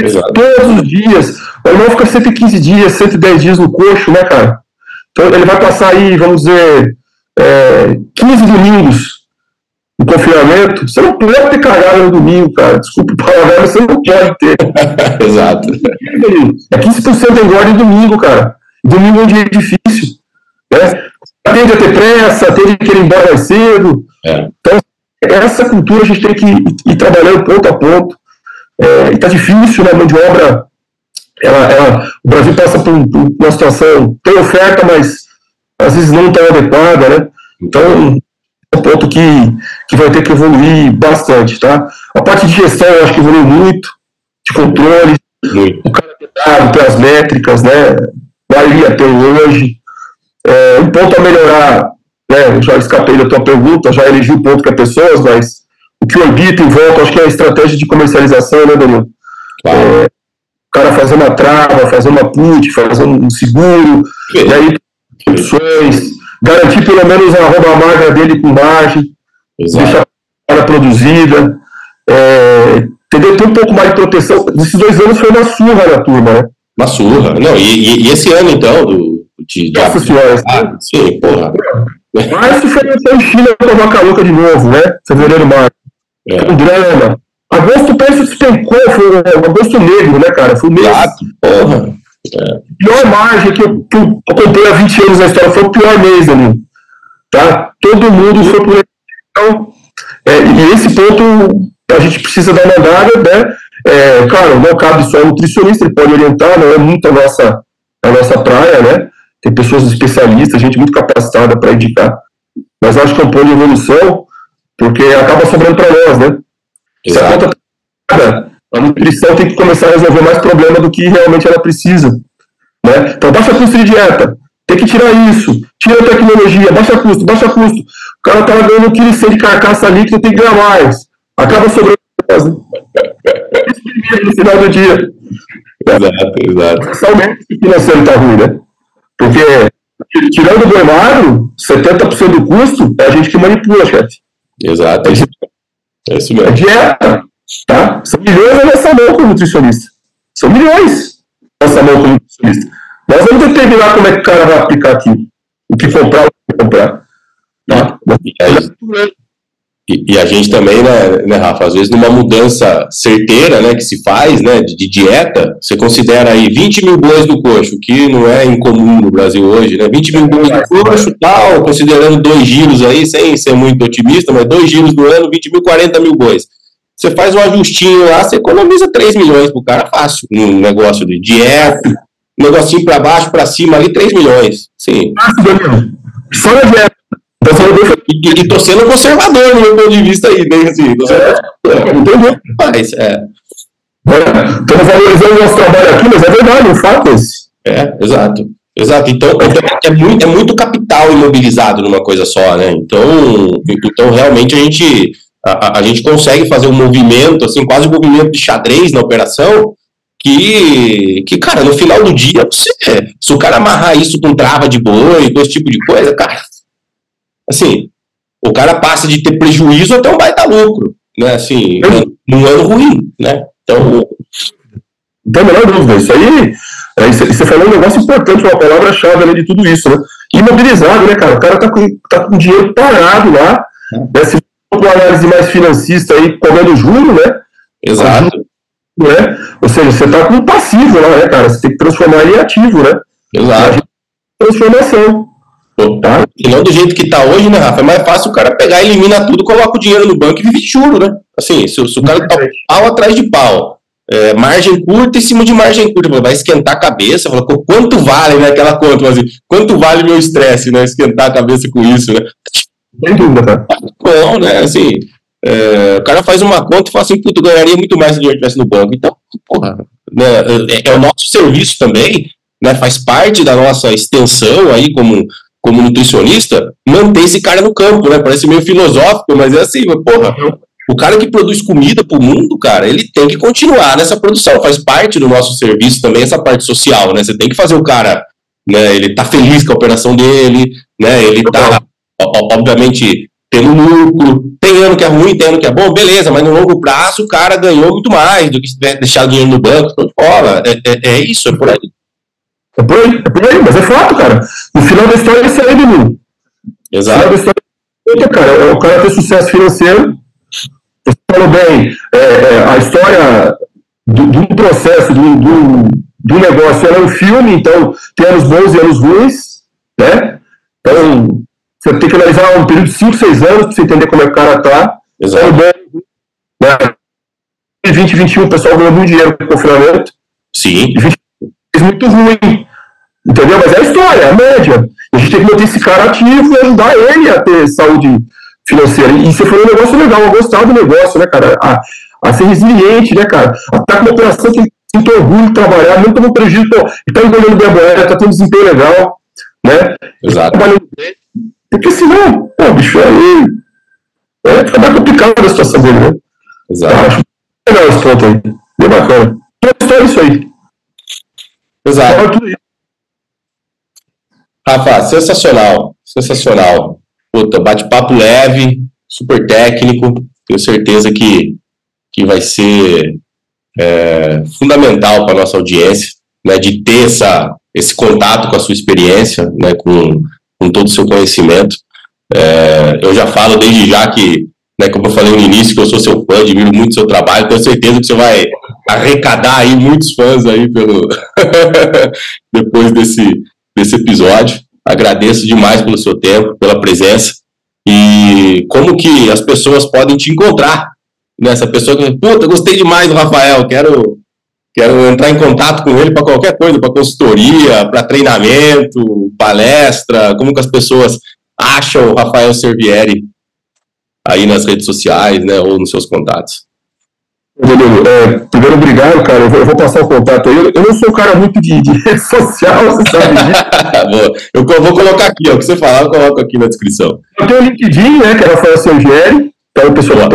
Exato. Todos os dias. O irmão fica 115 dias, 110 dias no coxo, né, cara? Então ele vai passar aí, vamos dizer, é, 15 domingos no confinamento, você não pode ter cagada no domingo, cara. Desculpa o palavrão, você não pode ter. (laughs) Exato. É 15% de engorda em domingo, cara. Domingo é um dia difícil. Né? Tende a ter pressa, tende a querer ir embora mais cedo. É. Então, essa cultura a gente tem que ir, trabalhando ponto a ponto. É, e tá difícil, né? Mão de obra. Ela, ela, o Brasil passa por, por uma situação, tem oferta, mas às vezes não tão adequada, né? Então, é um ponto que, que vai ter que evoluir bastante, tá? A parte de gestão eu acho que evoluiu muito, de controle, muito. o calendário, tem as métricas, né? Valia até hoje. É, um ponto a melhorar, né? Eu já escapei da tua pergunta, já elegi o ponto que é pessoas, mas o que orbita em volta, acho que é a estratégia de comercialização, né, Danilo? Claro. É, cara fazer uma trava, fazer uma put, fazer um seguro, Sim. e aí opções, garantir pelo menos a roupa marca dele com margem, Exato. deixar a produzida, é, entendeu? Ter um pouco mais de proteção. Esses dois anos foi uma surra na turma, né? Uma surra. Não, e, e esse ano, então, do, de, de Nossa senhora. Ah, sim, porra. Mas se foi em China com vaca louca de novo, né? Fevereiro, março. É. Com drama. Agosto parece que despencou, foi um agosto negro, né, cara? Foi o mês. porra. É. Pior margem que eu, que eu comprei há 20 anos na história, foi o pior mês ali. Tá? Todo mundo foi por então, é, e esse ponto a gente precisa dar uma olhada, né? É, claro, não cabe só nutricionista, ele pode orientar, não é muito a nossa, a nossa praia, né? Tem pessoas especialistas, gente muito capacitada para indicar. Mas acho que é um ponto de evolução, porque acaba sobrando para nós, né? Se a conta tá a nutrição tem que começar a resolver mais problema do que realmente ela precisa. Né? Então, baixa custo de dieta, tem que tirar isso, tira a tecnologia, baixa custo, baixa custo. O cara tá ganhando um quilo de carcaça líquida, tem que ganhar mais. Acaba sobrando no final do dia. Exato, exato. Somente o financeiro tá ruim, né? Porque, tirando o magro, 70% do custo é a gente que manipula, chefe. Exato. É isso mesmo. É dieta. Tá? São milhões na nossa mão como nutricionista. São milhões na nossa mão como nutricionista. Nós vamos determinar como é que o cara vai aplicar aqui. O que comprar, o que comprar. Tá? E, e, a gente também, né, né, Rafa, às vezes numa mudança certeira, né, que se faz, né, de, de, dieta, você considera aí 20 mil bois do coxo, que não é incomum no Brasil hoje, né, 20 mil bois do coxo, tal, considerando dois giros aí, sem ser muito otimista, mas dois giros do ano, 20 mil, 40 mil bois. Você faz um ajustinho lá, você economiza 3 milhões pro cara fácil, num negócio de dieta, um negocinho para baixo, para cima ali, 3 milhões. Sim. Só na dieta. E, e tô sendo conservador no meu ponto de vista aí, bem assim. Tô sendo é, entendeu? Mas, é. Estamos valorizando o nosso trabalho aqui, mas é verdade, o fato é esse. É, exato. Exato. Então, então, é muito, é muito capital imobilizado numa coisa só, né? Então, então realmente a gente, a, a gente consegue fazer um movimento, assim, quase um movimento de xadrez na operação, que, que, cara, no final do dia, você, se o cara amarrar isso com trava de boi, com esse tipo de coisa, cara, assim, o cara passa de ter prejuízo até um baita lucro, né? Assim, num ano ruim, né? Então. Não tem a menor dúvida. Isso aí, é, você falou um negócio importante, uma palavra-chave ali de tudo isso, né? Imobilizado, né, cara? O cara tá com, tá com dinheiro parado lá, né? Se for uma análise mais financista aí, comendo juro, né? Exato. Né? Ou seja, você tá com um passivo lá, né, cara? Você tem que transformar ele em ativo, né? Exato. Transformação. Tá? E não do jeito que tá hoje, né, Rafa? É mais fácil o cara pegar, elimina tudo, coloca o dinheiro no banco e vive de juro, né? Assim, se, se o cara tá pau atrás de pau, é, margem curta em cima de margem curta, vai esquentar a cabeça, fala, quanto vale, né, aquela conta, assim, quanto vale meu estresse, né, esquentar a cabeça com isso, né? Sem dúvida, cara. Bom, né, assim, é, o cara faz uma conta e fala assim, puto, ganharia muito mais se o dinheiro estivesse no banco. Então, porra, né, é, é, o nosso serviço também, né, faz parte da nossa extensão aí como como nutricionista, manter esse cara no campo, né? Parece meio filosófico, mas é assim, porra. O cara que produz comida para o mundo, cara, ele tem que continuar nessa produção. Faz parte do nosso serviço também essa parte social, né? Você tem que fazer o cara, né? Ele tá feliz com a operação dele, né? Ele tá, obviamente, tendo lucro. Tem ano que é ruim, tem ano que é bom, beleza, mas no longo prazo o cara ganhou muito mais do que se tivesse deixado dinheiro no banco. Então, fora. É, é, é isso, é por aí. É por aí, é por aí, mas é fato, cara. No final da história, é menino. Exato. No final da história, cara, é o cara ter sucesso financeiro. Você falou bem, é, é, a história do, do processo, do, do, do, negócio, ela é um filme, então tem anos bons e anos ruins, né? Então, você tem que analisar um período de 5, 6 anos para você entender como é que o cara tá. Exato. Né? 2021, o pessoal ganhou muito dinheiro com o confinamento. Sim. 20, muito ruim. Entendeu? Mas é a história, é a média. A gente tem que manter esse cara ativo e ajudar ele a ter saúde financeira. E você falou um negócio legal, a gostar do negócio, né, cara? A, a ser resiliente, né, cara? A estar com uma operação que sinto orgulho de trabalhar, não como prejuízo, pô, e tá engolindo bem a boeda, tá tendo desempenho legal, né? Exato. Porque senão, pô, bicho, aí é, fica mais complicado a situação dele, né? Exato. Eu acho legal esse ponto aí. Bem bacana. Então, é isso aí. Exato. Rafa, sensacional, sensacional. Puta, bate-papo leve, super técnico. Tenho certeza que, que vai ser é, fundamental para nossa audiência, né, de ter essa, esse contato com a sua experiência, né, com, com todo o seu conhecimento. É, eu já falo desde já que, né, como eu falei no início, que eu sou seu fã, admiro muito o seu trabalho, tenho certeza que você vai arrecadar aí muitos fãs aí pelo (laughs) depois desse, desse episódio. Agradeço demais pelo seu tempo, pela presença e como que as pessoas podem te encontrar nessa pessoa que, puta, gostei demais do Rafael, quero quero entrar em contato com ele para qualquer coisa, para consultoria, para treinamento, palestra, como que as pessoas acham o Rafael Servieri aí nas redes sociais, né, ou nos seus contatos? Danilo, é, primeiro, obrigado, cara. Eu vou, eu vou, passar o contato aí. Eu, não sou um cara muito de, de (laughs) rede social, você sabe (laughs) disso. eu vou colocar aqui, ó, o que você falar, eu coloco aqui na descrição. Eu tenho o LinkedIn, né, que é Rafael Servieri, então o pessoal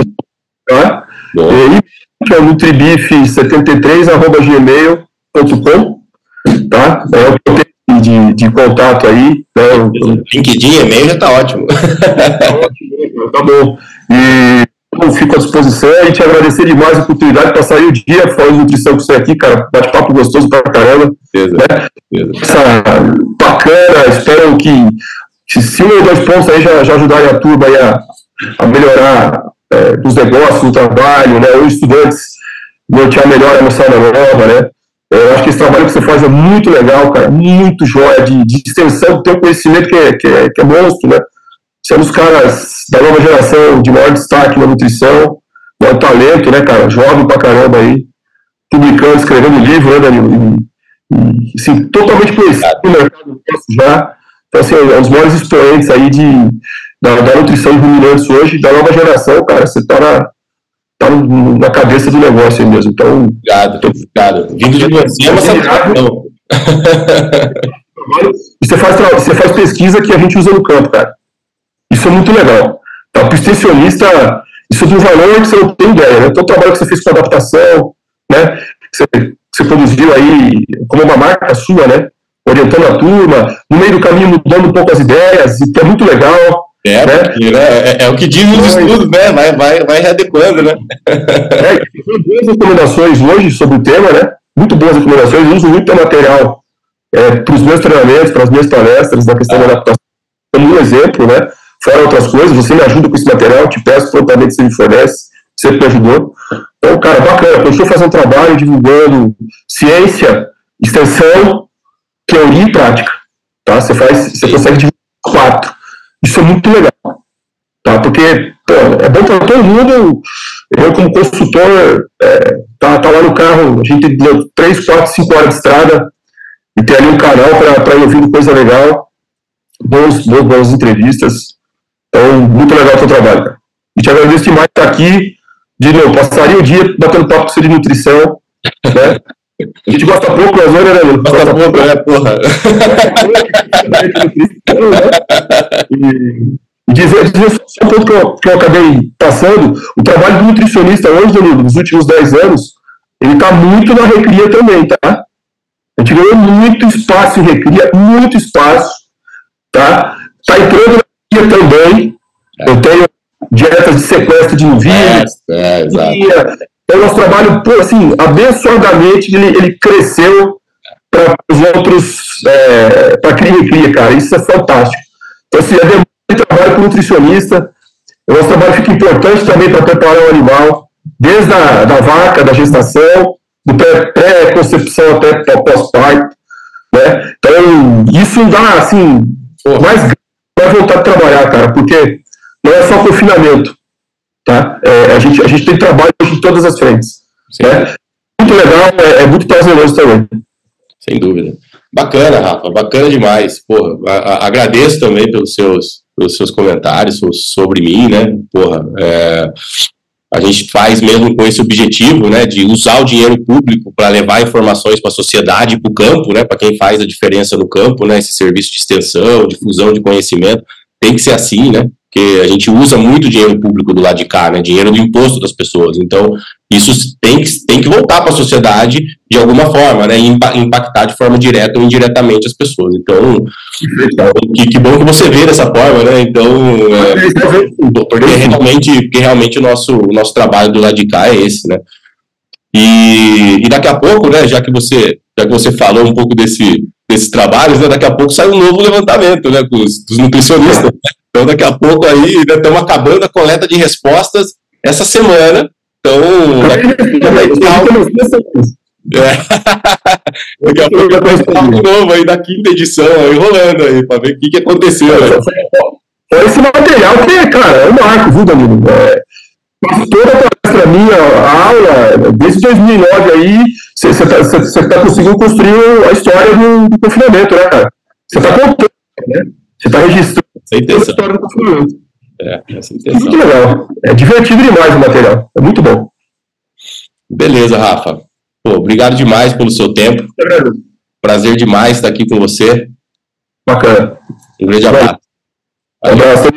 tá? E, que é o nutribif73, arroba gmail.com, tá? É o que eu tenho de, de contato aí. Né? LinkedIn, e-mail já tá ótimo. (laughs) tá ótimo, tá bom. E eu fico à disposição e te agradecer demais a oportunidade de passar aí o dia falando de nutrição com você aqui, cara. Bate-papo gostoso pra caramba. Beleza, né? beleza. Essa, bacana, espero que, se um ou dois pontos aí já, já ajudarem a turma a, a melhorar é, os negócios, o trabalho, né? Ou estudantes nortear melhor a moçada nova, né? Eu acho que esse trabalho que você faz é muito legal, cara, muito jóia de, de extensão do teu conhecimento que é, que é, que é monstro, né? Você é um dos caras da nova geração de maior destaque na nutrição, é um talento, né, cara? Jovem pra caramba aí, publicando, escrevendo livro, né, Danilo? E, e assim, totalmente conhecido no mercado já. Então, assim, é um dos maiores expoentes aí de, da, da nutrição de ruminantes hoje, da nova geração, cara. Você tá na, tá na cabeça do negócio aí mesmo. Então, obrigado, obrigado. Vindo de você é uma satisfação. E você faz, você faz pesquisa que a gente usa no campo, cara. Isso é muito legal. Tá? Para o extensionista, isso é de um valor que você não tem ideia. Né? Todo o trabalho que você fez com adaptação, né? que, você, você produziu aí como uma marca sua, né? orientando a turma, no meio do caminho mudando um pouco as ideias, que é muito legal. É, né? é, é, o que diz nos estudos, né? Vai, vai, vai readequando, né? (laughs) é, tem boas recomendações hoje sobre o tema, né? Muito boas recomendações. Uso muito material é, para os meus treinamentos, para as minhas palestras, da questão ah. da adaptação, como um exemplo, né? Fora outras coisas, você me ajuda com esse material, te peço prontamente você me fornece, sempre me ajudou. Então, cara, bacana, eu estou fazendo um trabalho divulgando ciência, extensão, teoria e prática. Tá? Você, faz, você consegue divulgar quatro. Isso é muito legal. Tá? Porque pô, é bom para todo mundo. Eu, como consultor, é, tá, tá lá no carro, a gente deu 3, 4, 5 horas de estrada e tem ali um canal para ir ouvindo coisa legal, bons, bons, boas entrevistas. Então, muito legal o seu trabalho, cara. E te agradeço demais estar aqui. De novo, passaria o dia batendo papo com você de nutrição, né? A gente gosta pouco, mas olha, né, Gosta, gosta pouco, é, porra. e, dizer, dizer só um ponto que eu, que eu acabei passando, o trabalho do nutricionista hoje, Danilo, nos últimos 10 anos, ele está muito na recria também, tá? A gente ganhou muito espaço em recria, muito espaço, tá? Está entrando também. É. Eu tenho dietas de sequestro de novilhos. É, é, exato. Então, nosso trabalho, assim, abençoadamente, ele, ele cresceu para os outros, é, para e cria, cara. Isso é fantástico. Então, assim, a demanda de trabalho com nutricionista, o nosso trabalho fica importante também para preparar o animal, desde a da vaca, da gestação, do pré-concepção até pós-parto. Né? Então, isso dá, assim, mais vai voltar a trabalhar, cara, porque não é só confinamento, tá? É, a, gente, a gente tem trabalho em todas as frentes. Né? Muito legal, é, é, muito prazeroso também. Sem dúvida. Bacana, Rafa, bacana demais. Porra, a, a, agradeço também pelos seus, pelos seus comentários sobre mim, né? Porra, é, a gente faz mesmo com esse objetivo, né, de usar o dinheiro público para levar informações para a sociedade para o campo, né, para quem faz a diferença no campo, né, esse serviço de extensão, difusão de conhecimento, tem que ser assim, né? Porque a gente usa muito dinheiro público do lado de cá, né? Dinheiro do imposto das pessoas. Então, isso tem que, tem que voltar para a sociedade de alguma forma, né? E impactar de forma direta ou indiretamente as pessoas. Então, que, que bom que você vê dessa forma, né? Então, é, porque realmente, porque realmente o nosso, o nosso trabalho do lado de cá é esse, né? E, e daqui a pouco, né? Já que você, já que você falou um pouco desse, desses trabalhos, né? Daqui a pouco sai um novo levantamento, né? Dos, dos nutricionistas. Né? Então, daqui a pouco aí, né, estamos acabando a coleta de respostas essa semana. Então, daqui, é. (laughs) daqui a pouco vai estar um novo aí da quinta edição, aí rolando aí, para ver o que, que aconteceu. Né? Esse material que, cara, é um marco, viu, Danilo? É, toda a palestra minha, a aula, desde 2009 aí, você está tá conseguindo construir a história do, do confinamento, né, cara? Você está contando, né? Você está registrando a história do confinamento. É, essa é Muito legal. É divertido demais o material. É muito bom. Beleza, Rafa. Pô, obrigado demais pelo seu tempo. É Prazer demais estar aqui com você. Bacana. Um grande abraço. Um abraço.